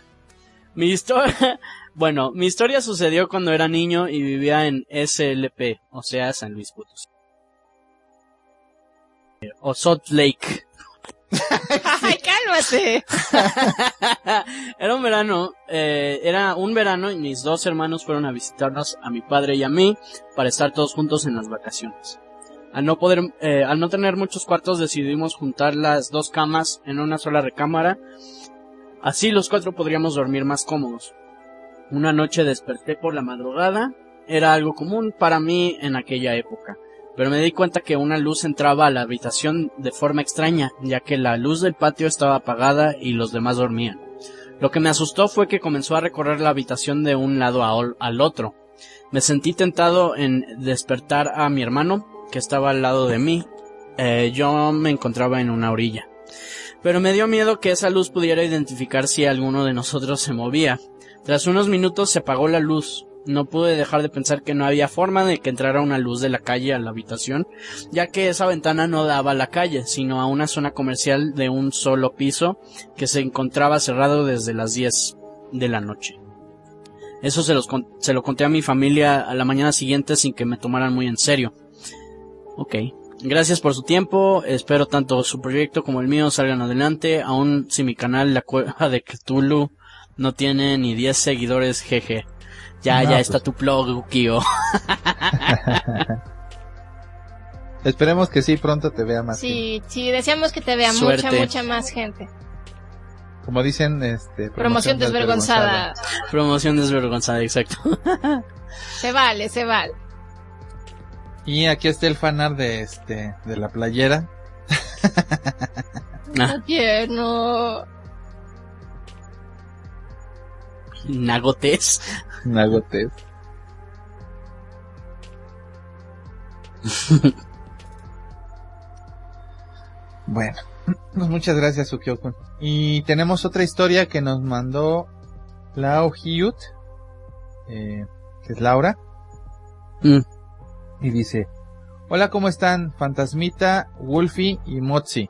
mi historia, bueno, mi historia sucedió cuando era niño y vivía en SLP, o sea, San Luis Potosí. O Salt Lake. ¡Ay, cálmate! era un verano, eh, era un verano y mis dos hermanos fueron a visitarnos a mi padre y a mí para estar todos juntos en las vacaciones. Al no poder, eh, al no tener muchos cuartos decidimos juntar las dos camas en una sola recámara. Así los cuatro podríamos dormir más cómodos. Una noche desperté por la madrugada. Era algo común para mí en aquella época. Pero me di cuenta que una luz entraba a la habitación de forma extraña, ya que la luz del patio estaba apagada y los demás dormían. Lo que me asustó fue que comenzó a recorrer la habitación de un lado al otro. Me sentí tentado en despertar a mi hermano, que estaba al lado de mí. Eh, yo me encontraba en una orilla. Pero me dio miedo que esa luz pudiera identificar si alguno de nosotros se movía. Tras unos minutos se apagó la luz. No pude dejar de pensar que no había forma de que entrara una luz de la calle a la habitación, ya que esa ventana no daba a la calle, sino a una zona comercial de un solo piso que se encontraba cerrado desde las 10 de la noche. Eso se, los se lo conté a mi familia a la mañana siguiente sin que me tomaran muy en serio. Ok. Gracias por su tiempo. Espero tanto su proyecto como el mío salgan adelante. Aún si mi canal La Cueva de Cthulhu no tiene ni 10 seguidores, jeje. Ya, No, ya pues. está tu blog, Kio. Esperemos que sí, pronto te vea más. gente. Sí, sí, deseamos que te vea Suerte. mucha, mucha más gente. Como dicen, este, Promoción desvergonzada. Promoción desvergonzada, exacto. Se vale, se vale. Y aquí está el fanart de este, de la playera. Ah, Qué tierno. Nagotes. Nagotes. bueno, pues muchas gracias, Ukiokun. Y tenemos otra historia que nos mandó Lao Hyut, eh, que es Laura, Mm. y dice, Hola, ¿cómo están? Fantasmita, Wolfie y Motzi.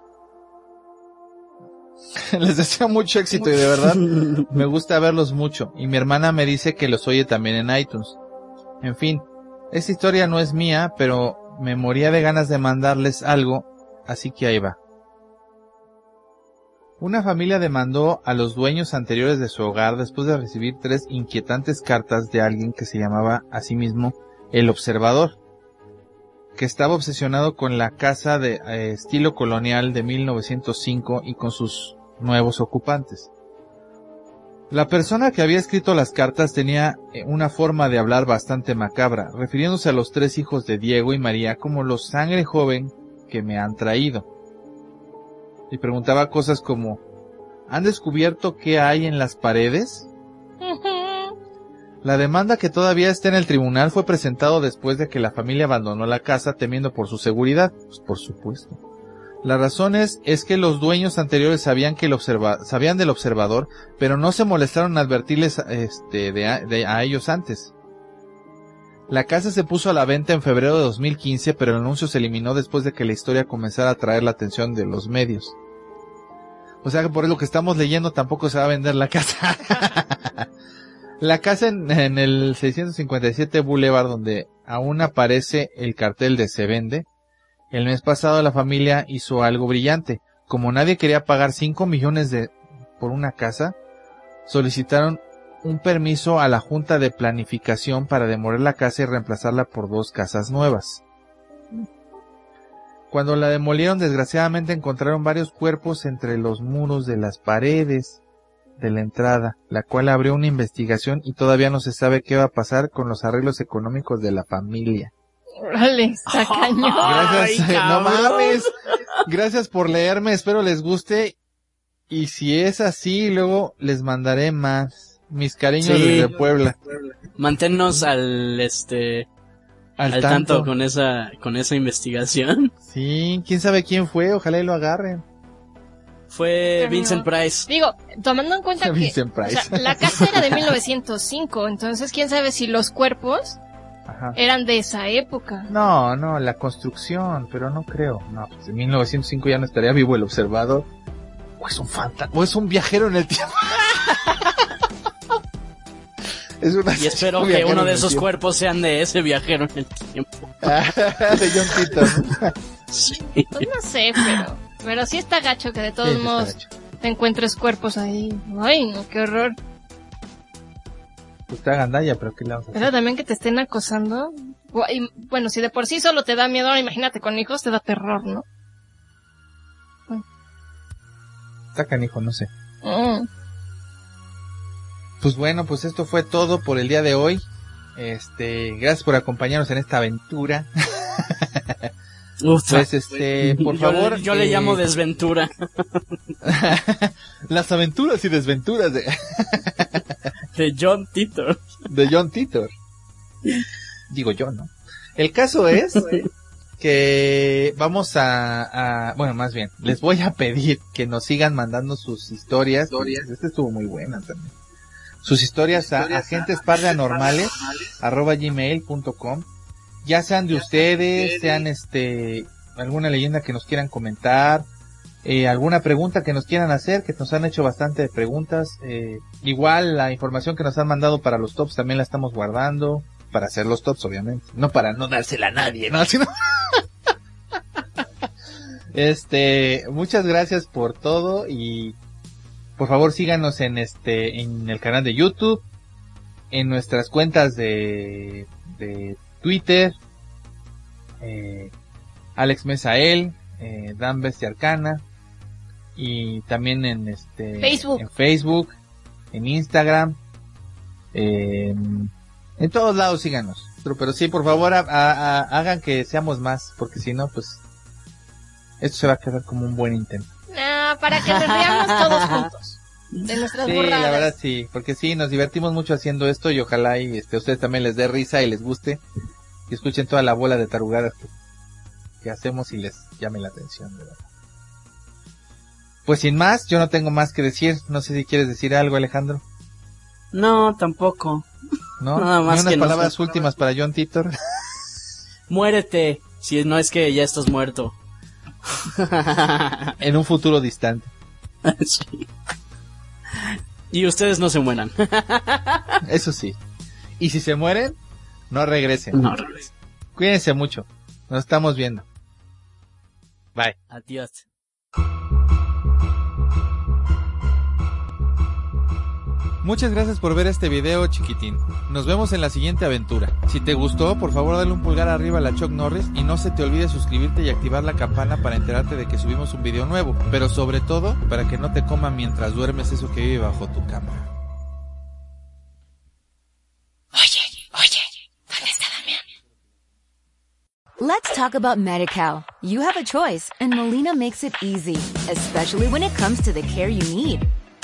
Les deseo mucho éxito y de verdad me gusta verlos mucho y mi hermana me dice que los oye también en iTunes. En fin, esta historia no es mía, pero me moría de ganas de mandarles algo, así que ahí va. Una familia demandó a los dueños anteriores de su hogar después de recibir tres inquietantes cartas de alguien que se llamaba a sí mismo el observador, que estaba obsesionado con la casa de eh, estilo colonial de 1905 y con sus nuevos ocupantes. La persona que había escrito las cartas tenía eh, una forma de hablar bastante macabra, refiriéndose a los tres hijos de Diego y María como los sangre joven que me han traído. y preguntaba cosas como, ¿han descubierto qué hay en las paredes? La demanda que todavía está en el tribunal fue presentado después de que la familia abandonó la casa temiendo por su seguridad. Pues por supuesto. La razón es, que los dueños anteriores sabían que el observa, sabían del observador, pero no se molestaron en advertirles este, de, a, a ellos antes. La casa se puso a la venta en febrero de 2015, pero el anuncio se eliminó después de que la historia comenzara a atraer la atención de los medios. O sea que por lo que estamos leyendo tampoco se va a vender la casa. la casa en, el 657 Boulevard donde aún aparece el cartel de se vende. El mes pasado la familia hizo algo brillante. Como nadie quería pagar 5 millones de por una casa, solicitaron un permiso a la Junta de Planificación para demoler la casa y reemplazarla por dos casas nuevas. Cuando la demolieron, desgraciadamente encontraron varios cuerpos entre los muros de las paredes de la entrada, la cual abrió una investigación y todavía no se sabe qué va a pasar con los arreglos económicos de la familia. Órale, está cañón. Gracias, Ay, no mames. Gracias por leerme, espero les guste. Y si es así, luego les mandaré más. Mis cariños sí. desde Puebla. Manténnos al este al, al tanto. tanto. con esa con esa investigación. Sí, quién sabe quién fue, ojalá y lo agarren. Fue Pero Vincent no. Price. Digo, tomando en cuenta que o sea, la casa era de 1905, entonces quién sabe si los cuerpos Ajá. eran de esa época. No, no, la construcción, pero no creo. No, pues en 1905 ya no estaría vivo el observador. O es un fantasma, o es un viajero en el tiempo. Es una y espero que uno de esos tiempo. cuerpos sean de ese viajero en el tiempo. de John Titor. sí. Pues no sé, pero, pero sí está gacho que de todos sí, modos te encuentres cuerpos ahí. Ay, no, qué horror. Pues está gandalla, pero ¿qué le vamos a hacer? Pero también que te estén acosando. Bueno, si de por sí solo te da miedo, ahora imagínate con hijos te da terror, ¿no? Está canijo, no sé. Mm. Pues bueno, pues esto fue todo por el día de hoy. Este, gracias por acompañarnos en esta aventura. Uf, pues este, por yo, favor. Yo, eh... le llamo desventura. Las aventuras y desventuras de. de John Titor. De John Titor. Digo yo, ¿no? El caso es que vamos a, a, bueno, más bien, les voy a pedir que nos sigan mandando sus historias. historias. Esta estuvo muy buena también sus historias a agentesparanormales@gmail.com ya sean de ustedes, sean este alguna leyenda que nos quieran comentar, eh, alguna pregunta que nos quieran hacer, que nos han hecho bastante preguntas, eh, igual la información que nos han mandado para los tops también la estamos guardando, para hacer los tops obviamente, no para no dársela a nadie, ¿no? Sino este, muchas gracias por todo y por favor síganos en este, en el canal de YouTube, en nuestras cuentas de, de Twitter, eh, Alex Mesael, eh, Dan Bestia Arcana, y también en este, Facebook. en Facebook, en Instagram, eh, en todos lados síganos. Pero, sí, por favor, a, a, hagan que seamos más, porque si no, pues, esto se va a quedar como un buen intento. No, para que nos veamos todos juntos. De nuestras sí, burradas. la verdad sí, porque sí, nos divertimos mucho haciendo esto y ojalá y este, a ustedes también les dé risa y les guste y escuchen toda la bola de tarugadas que, que hacemos y les llame la atención, de verdad. Pues sin más, yo no tengo más que decir, no sé si quieres decir algo Alejandro. No, tampoco. ¿No? Nada más ¿Ni unas que palabras no últimas para John Titor. Muérete, si no es que ya estás muerto. en un futuro distante. sí. Y ustedes no se mueran. Eso sí. Y si se mueren, no regresen. No regresen. Cuídense mucho. Nos estamos viendo. Bye. Adiós. Muchas gracias por ver este video chiquitín. Nos vemos en la siguiente aventura. Si te gustó, por favor dale un pulgar arriba a la Chuck Norris y no se te olvide suscribirte y activar la campana para enterarte de que subimos un video nuevo. Pero sobre todo, para que no te coma mientras duermes eso que vive bajo tu cama. Oye, oye, ¿dónde está Damián? Let's talk about MediCal. You have a choice and Molina makes it easy, especially when it comes to the care you need.